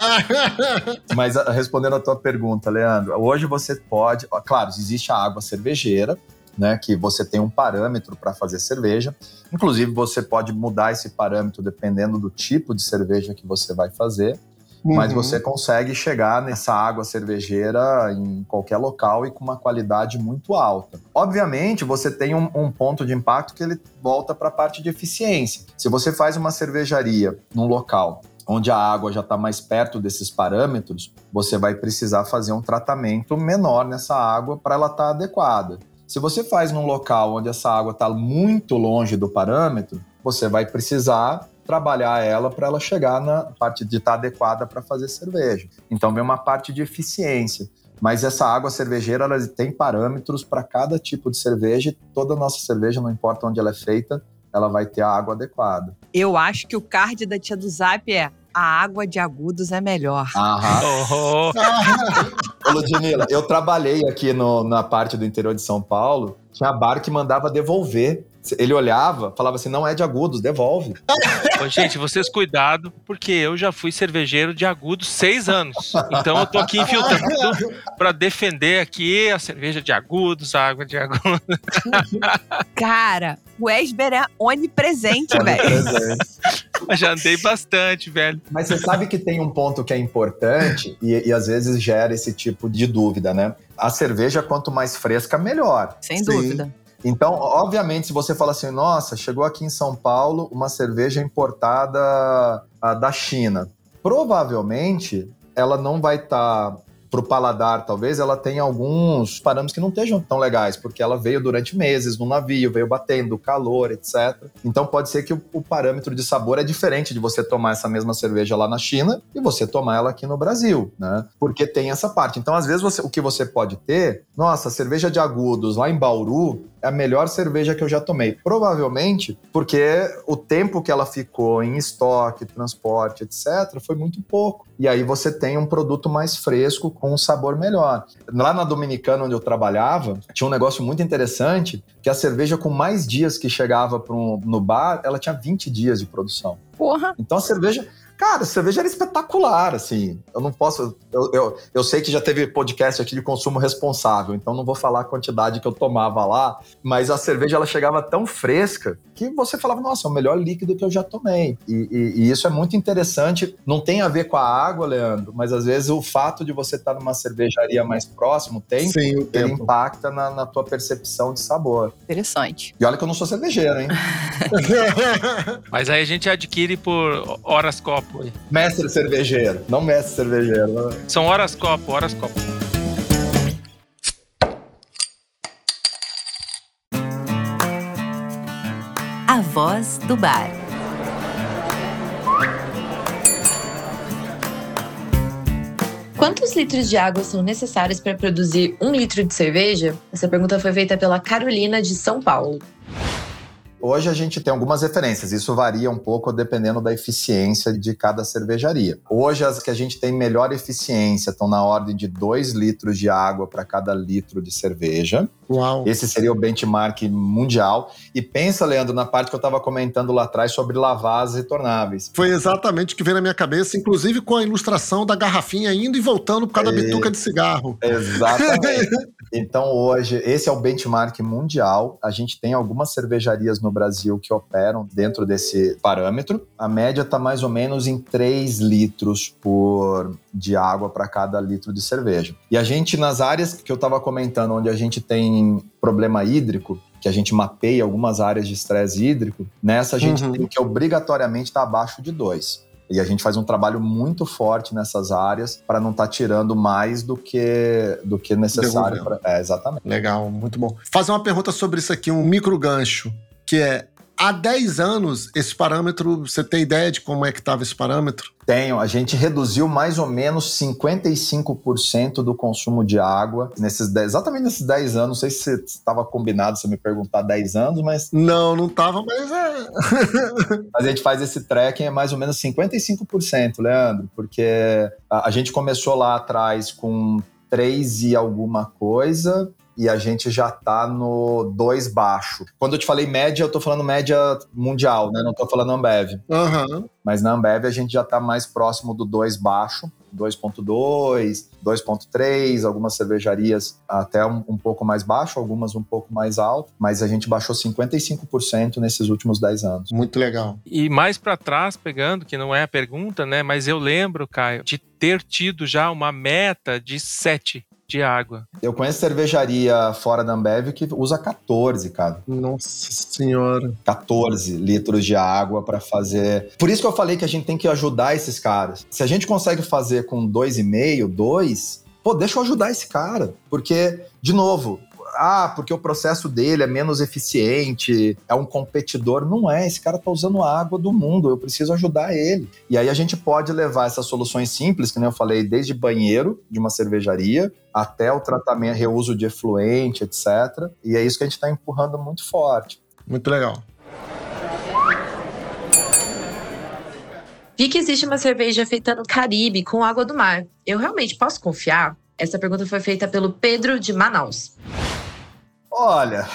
[laughs] mas ah, respondendo a tua pergunta, Leandro, hoje você pode, claro, existe a água cervejeira, né, que você tem um parâmetro para fazer cerveja. Inclusive, você pode mudar esse parâmetro dependendo do tipo de cerveja que você vai fazer. Uhum. Mas você consegue chegar nessa água cervejeira em qualquer local e com uma qualidade muito alta. Obviamente, você tem um, um ponto de impacto que ele volta para a parte de eficiência. Se você faz uma cervejaria num local onde a água já está mais perto desses parâmetros, você vai precisar fazer um tratamento menor nessa água para ela estar tá adequada. Se você faz num local onde essa água está muito longe do parâmetro, você vai precisar trabalhar ela para ela chegar na parte de estar tá adequada para fazer cerveja. Então vem uma parte de eficiência. Mas essa água cervejeira ela tem parâmetros para cada tipo de cerveja e toda nossa cerveja, não importa onde ela é feita, ela vai ter a água adequada. Eu acho que o card da tia do Zap é a água de agudos é melhor. Aham. Oh. [laughs] Ô, Ludmilla, eu trabalhei aqui no, na parte do interior de São Paulo, tinha bar que mandava devolver ele olhava, falava assim: não é de agudos, devolve. Ô, gente, vocês cuidado, porque eu já fui cervejeiro de agudos seis anos. Então eu tô aqui infiltrando para defender aqui a cerveja de agudos, a água de agudos. Cara, o Esber é onipresente, velho. já andei bastante, velho. Mas você sabe que tem um ponto que é importante e, e às vezes gera esse tipo de dúvida, né? A cerveja, quanto mais fresca, melhor. Sem Sim. dúvida. Então, obviamente, se você fala assim, nossa, chegou aqui em São Paulo uma cerveja importada da China, provavelmente ela não vai estar tá pro paladar, talvez, ela tenha alguns parâmetros que não estejam tão legais, porque ela veio durante meses no navio, veio batendo, calor, etc. Então pode ser que o, o parâmetro de sabor é diferente de você tomar essa mesma cerveja lá na China e você tomar ela aqui no Brasil, né? Porque tem essa parte. Então, às vezes, você, o que você pode ter, nossa, cerveja de agudos lá em Bauru, a melhor cerveja que eu já tomei. Provavelmente porque o tempo que ela ficou em estoque, transporte, etc., foi muito pouco. E aí você tem um produto mais fresco, com um sabor melhor. Lá na Dominicana, onde eu trabalhava, tinha um negócio muito interessante, que a cerveja com mais dias que chegava pro, no bar, ela tinha 20 dias de produção. Porra! Então a cerveja Cara, a cerveja era espetacular, assim. Eu não posso. Eu, eu, eu, sei que já teve podcast aqui de consumo responsável, então não vou falar a quantidade que eu tomava lá, mas a cerveja ela chegava tão fresca que você falava, nossa, é o melhor líquido que eu já tomei. E, e, e isso é muito interessante. Não tem a ver com a água, Leandro, mas às vezes o fato de você estar numa cervejaria mais próximo, tem, Sim, ele tempo. impacta na, na tua percepção de sabor. Interessante. E olha que eu não sou cervejeiro, hein? [laughs] [laughs] mas aí a gente adquire por horas copo aí. Mestre cervejeiro, não mestre cervejeiro. Né? São horas copo, horas copo. A voz do bar. Quantos litros de água são necessários para produzir um litro de cerveja? Essa pergunta foi feita pela Carolina de São Paulo. Hoje a gente tem algumas referências, isso varia um pouco dependendo da eficiência de cada cervejaria. Hoje as que a gente tem melhor eficiência estão na ordem de 2 litros de água para cada litro de cerveja. Uau. Esse seria o benchmark mundial. E pensa, Leandro, na parte que eu estava comentando lá atrás sobre lavar as retornáveis. Foi exatamente o que veio na minha cabeça, inclusive com a ilustração da garrafinha indo e voltando por causa da bituca de cigarro. Exatamente. [laughs] então hoje, esse é o benchmark mundial. A gente tem algumas cervejarias no Brasil que operam dentro desse parâmetro. A média está mais ou menos em 3 litros por de água para cada litro de cerveja. E a gente, nas áreas que eu estava comentando, onde a gente tem problema hídrico, que a gente mapeia algumas áreas de estresse hídrico, nessa a gente uhum. tem que obrigatoriamente estar tá abaixo de 2. E a gente faz um trabalho muito forte nessas áreas para não estar tá tirando mais do que, do que necessário. Pra... É, exatamente. Legal, muito bom. Fazer uma pergunta sobre isso aqui, um micro gancho que é há 10 anos, esse parâmetro, você tem ideia de como é que estava esse parâmetro? Tenho. A gente reduziu mais ou menos 55% do consumo de água nesses 10, exatamente nesses 10 anos. Não sei se estava combinado você me perguntar 10 anos, mas. Não, não estava, mas é. [laughs] mas a gente faz esse tracking é mais ou menos 55%, Leandro, porque a, a gente começou lá atrás com 3 e alguma coisa, e a gente já tá no 2 baixo. Quando eu te falei média, eu tô falando média mundial, né? Não tô falando Ambev. Uhum. Mas na Ambev a gente já tá mais próximo do 2 baixo, 2.2, 2.3, algumas cervejarias até um, um, pouco mais baixo, algumas um pouco mais alto, mas a gente baixou 55% nesses últimos 10 anos. Muito legal. E mais para trás, pegando, que não é a pergunta, né, mas eu lembro, Caio, de ter tido já uma meta de 7 de água. Eu conheço cervejaria fora da Ambev que usa 14, cara. Nossa senhora. 14 litros de água para fazer. Por isso que eu falei que a gente tem que ajudar esses caras. Se a gente consegue fazer com 2,5, 2, pô, deixa eu ajudar esse cara. Porque, de novo, ah, porque o processo dele é menos eficiente, é um competidor. Não é, esse cara tá usando a água do mundo, eu preciso ajudar ele. E aí a gente pode levar essas soluções simples, que nem eu falei, desde banheiro de uma cervejaria até o tratamento, reuso de efluente, etc. E é isso que a gente está empurrando muito forte. Muito legal. Vi que existe uma cerveja feita no Caribe com água do mar. Eu realmente posso confiar? Essa pergunta foi feita pelo Pedro de Manaus. Olha,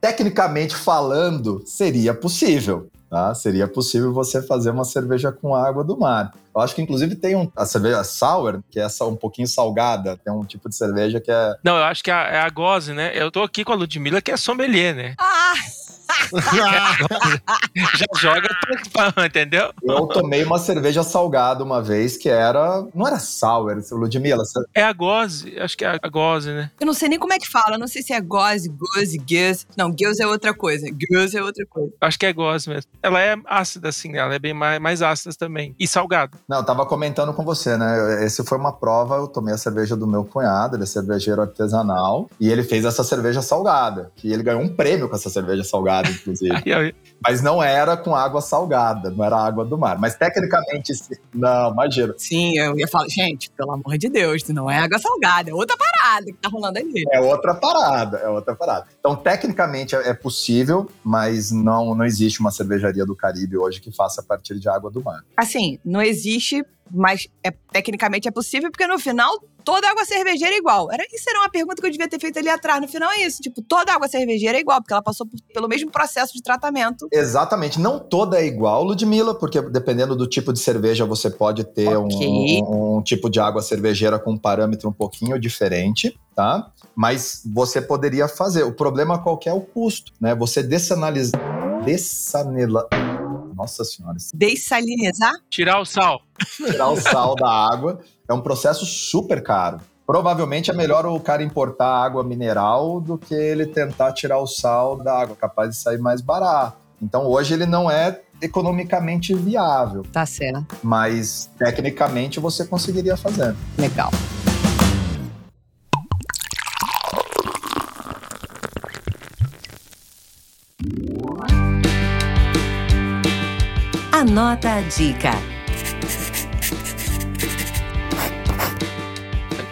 tecnicamente falando, seria possível. Tá? Seria possível você fazer uma cerveja com água do mar. Eu acho que inclusive tem um, a cerveja sour, que é um pouquinho salgada. Tem um tipo de cerveja que é. Não, eu acho que é a, é a Gose, né? Eu tô aqui com a Ludmilla, que é sommelier, né? Ah! [laughs] Já joga, entendeu? Eu tomei uma cerveja salgada uma vez que era. Não era sour, Ludmilla. É a Gose, acho que é a Gose, né? Eu não sei nem como é que fala, não sei se é Gose, Gose, Guse. Não, Guse é outra coisa. Guse é outra coisa. Acho que é Gose mesmo. Ela é ácida, assim, ela é bem mais, mais ácida também. E salgada. Não, eu tava comentando com você, né? Esse foi uma prova, eu tomei a cerveja do meu cunhado, ele é cervejeiro artesanal, e ele fez essa cerveja salgada. Que ele ganhou um prêmio com essa cerveja salgada, inclusive. Mas não era com água salgada, não era água do mar. Mas tecnicamente, não, imagina. Sim, eu ia falar, gente, pelo amor de Deus, não é água salgada, é outra parada que tá rolando ali. É outra parada, é outra parada. Então, tecnicamente é possível, mas não, não existe uma cervejaria do Caribe hoje que faça a partir de água do mar. Assim, não existe mas é, tecnicamente é possível, porque no final toda água cervejeira é igual. Era, isso era uma pergunta que eu devia ter feito ali atrás. No final é isso. Tipo, toda água cervejeira é igual, porque ela passou por, pelo mesmo processo de tratamento. Exatamente. Não toda é igual, Ludmilla, porque dependendo do tipo de cerveja, você pode ter okay. um, um, tipo de água cervejeira com um parâmetro um pouquinho diferente, tá? Mas você poderia fazer. O problema qual é o custo, né? Você dessanalizar. Dessanela nossa senhora. Dessalinizar? Tirar o sal. Tirar o sal da água. É um processo super caro. Provavelmente é melhor o cara importar água mineral do que ele tentar tirar o sal da água, capaz de sair mais barato. Então hoje ele não é economicamente viável. Tá certo. Mas tecnicamente você conseguiria fazer. Legal. Anota a dica.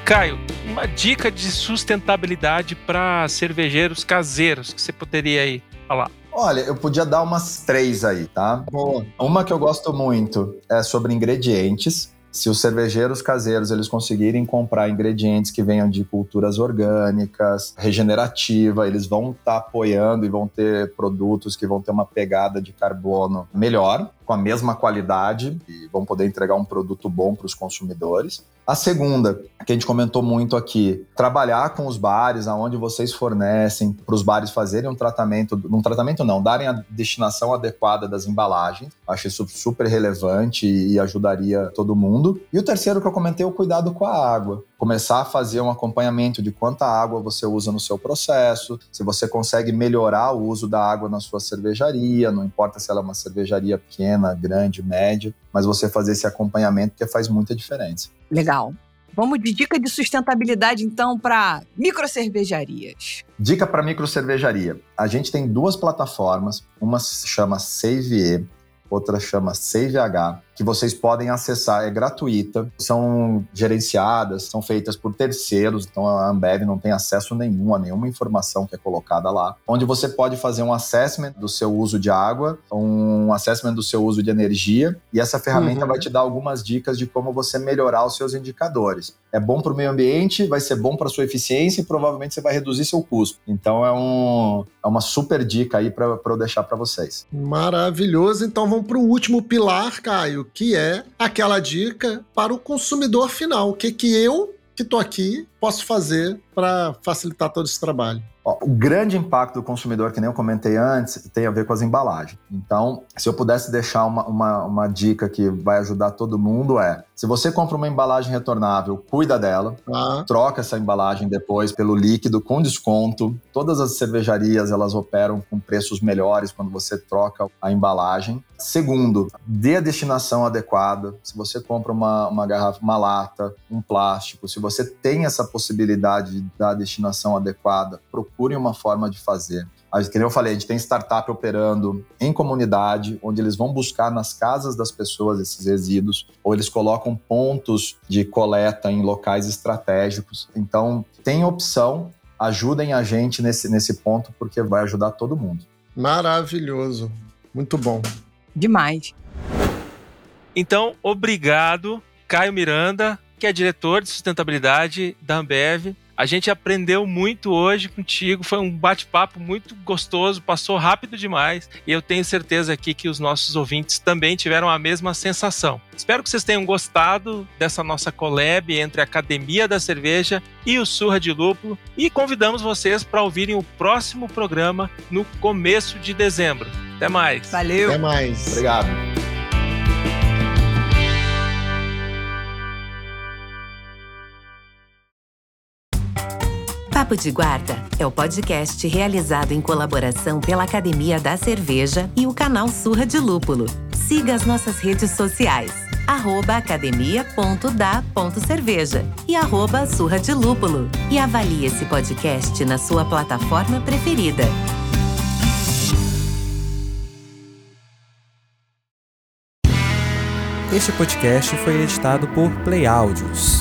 Caio, uma dica de sustentabilidade para cervejeiros caseiros que você poderia aí falar. Olha, eu podia dar umas três aí, tá? Boa. Uma que eu gosto muito é sobre ingredientes se os cervejeiros caseiros eles conseguirem comprar ingredientes que venham de culturas orgânicas, regenerativa, eles vão estar tá apoiando e vão ter produtos que vão ter uma pegada de carbono melhor, com a mesma qualidade e vão poder entregar um produto bom para os consumidores. A segunda, que a gente comentou muito aqui, trabalhar com os bares, aonde vocês fornecem, para os bares fazerem um tratamento, um tratamento não, darem a destinação adequada das embalagens. Acho isso super relevante e ajudaria todo mundo. E o terceiro que eu comentei é o cuidado com a água começar a fazer um acompanhamento de quanta água você usa no seu processo, se você consegue melhorar o uso da água na sua cervejaria, não importa se ela é uma cervejaria pequena, grande, média, mas você fazer esse acompanhamento que faz muita diferença. Legal. Vamos de dica de sustentabilidade então para microcervejarias. Dica para microcervejaria. A gente tem duas plataformas, uma se chama SaveE, outra chama SaveH que vocês podem acessar, é gratuita, são gerenciadas, são feitas por terceiros, então a Ambev não tem acesso nenhum a nenhuma informação que é colocada lá, onde você pode fazer um assessment do seu uso de água, um assessment do seu uso de energia, e essa ferramenta uhum. vai te dar algumas dicas de como você melhorar os seus indicadores. É bom para o meio ambiente, vai ser bom para sua eficiência e provavelmente você vai reduzir seu custo. Então é, um, é uma super dica aí para eu deixar para vocês. Maravilhoso. Então vamos para o último pilar, Caio, que é aquela dica para o consumidor final. O que, que eu, que estou aqui, posso fazer para facilitar todo esse trabalho? O grande impacto do consumidor, que nem eu comentei antes, tem a ver com as embalagens. Então, se eu pudesse deixar uma, uma, uma dica que vai ajudar todo mundo é se você compra uma embalagem retornável, cuida dela, ah. troca essa embalagem depois pelo líquido com desconto. Todas as cervejarias elas operam com preços melhores quando você troca a embalagem. Segundo, dê a destinação adequada. Se você compra uma, uma garrafa, uma lata, um plástico, se você tem essa possibilidade de dar a destinação adequada, procure uma forma de fazer. Que eu falei, a gente tem startup operando em comunidade, onde eles vão buscar nas casas das pessoas esses resíduos, ou eles colocam pontos de coleta em locais estratégicos. Então, tem opção, ajudem a gente nesse, nesse ponto, porque vai ajudar todo mundo. Maravilhoso. Muito bom. Demais. Então, obrigado, Caio Miranda, que é diretor de sustentabilidade da Ambev A gente aprendeu muito hoje contigo, foi um bate-papo muito gostoso, passou rápido demais e eu tenho certeza aqui que os nossos ouvintes também tiveram a mesma sensação. Espero que vocês tenham gostado dessa nossa collab entre a Academia da Cerveja e o Surra de Lúpulo e convidamos vocês para ouvirem o próximo programa no começo de dezembro. Até mais. Valeu. Até mais. Obrigado. Papo de Guarda é o podcast realizado em colaboração pela Academia da Cerveja e o canal Surra de Lúpulo. Siga as nossas redes sociais, arroba academia.da.cerveja e arroba Surra de Lúpulo. E avalie esse podcast na sua plataforma preferida. Este podcast foi editado por Play Áudios.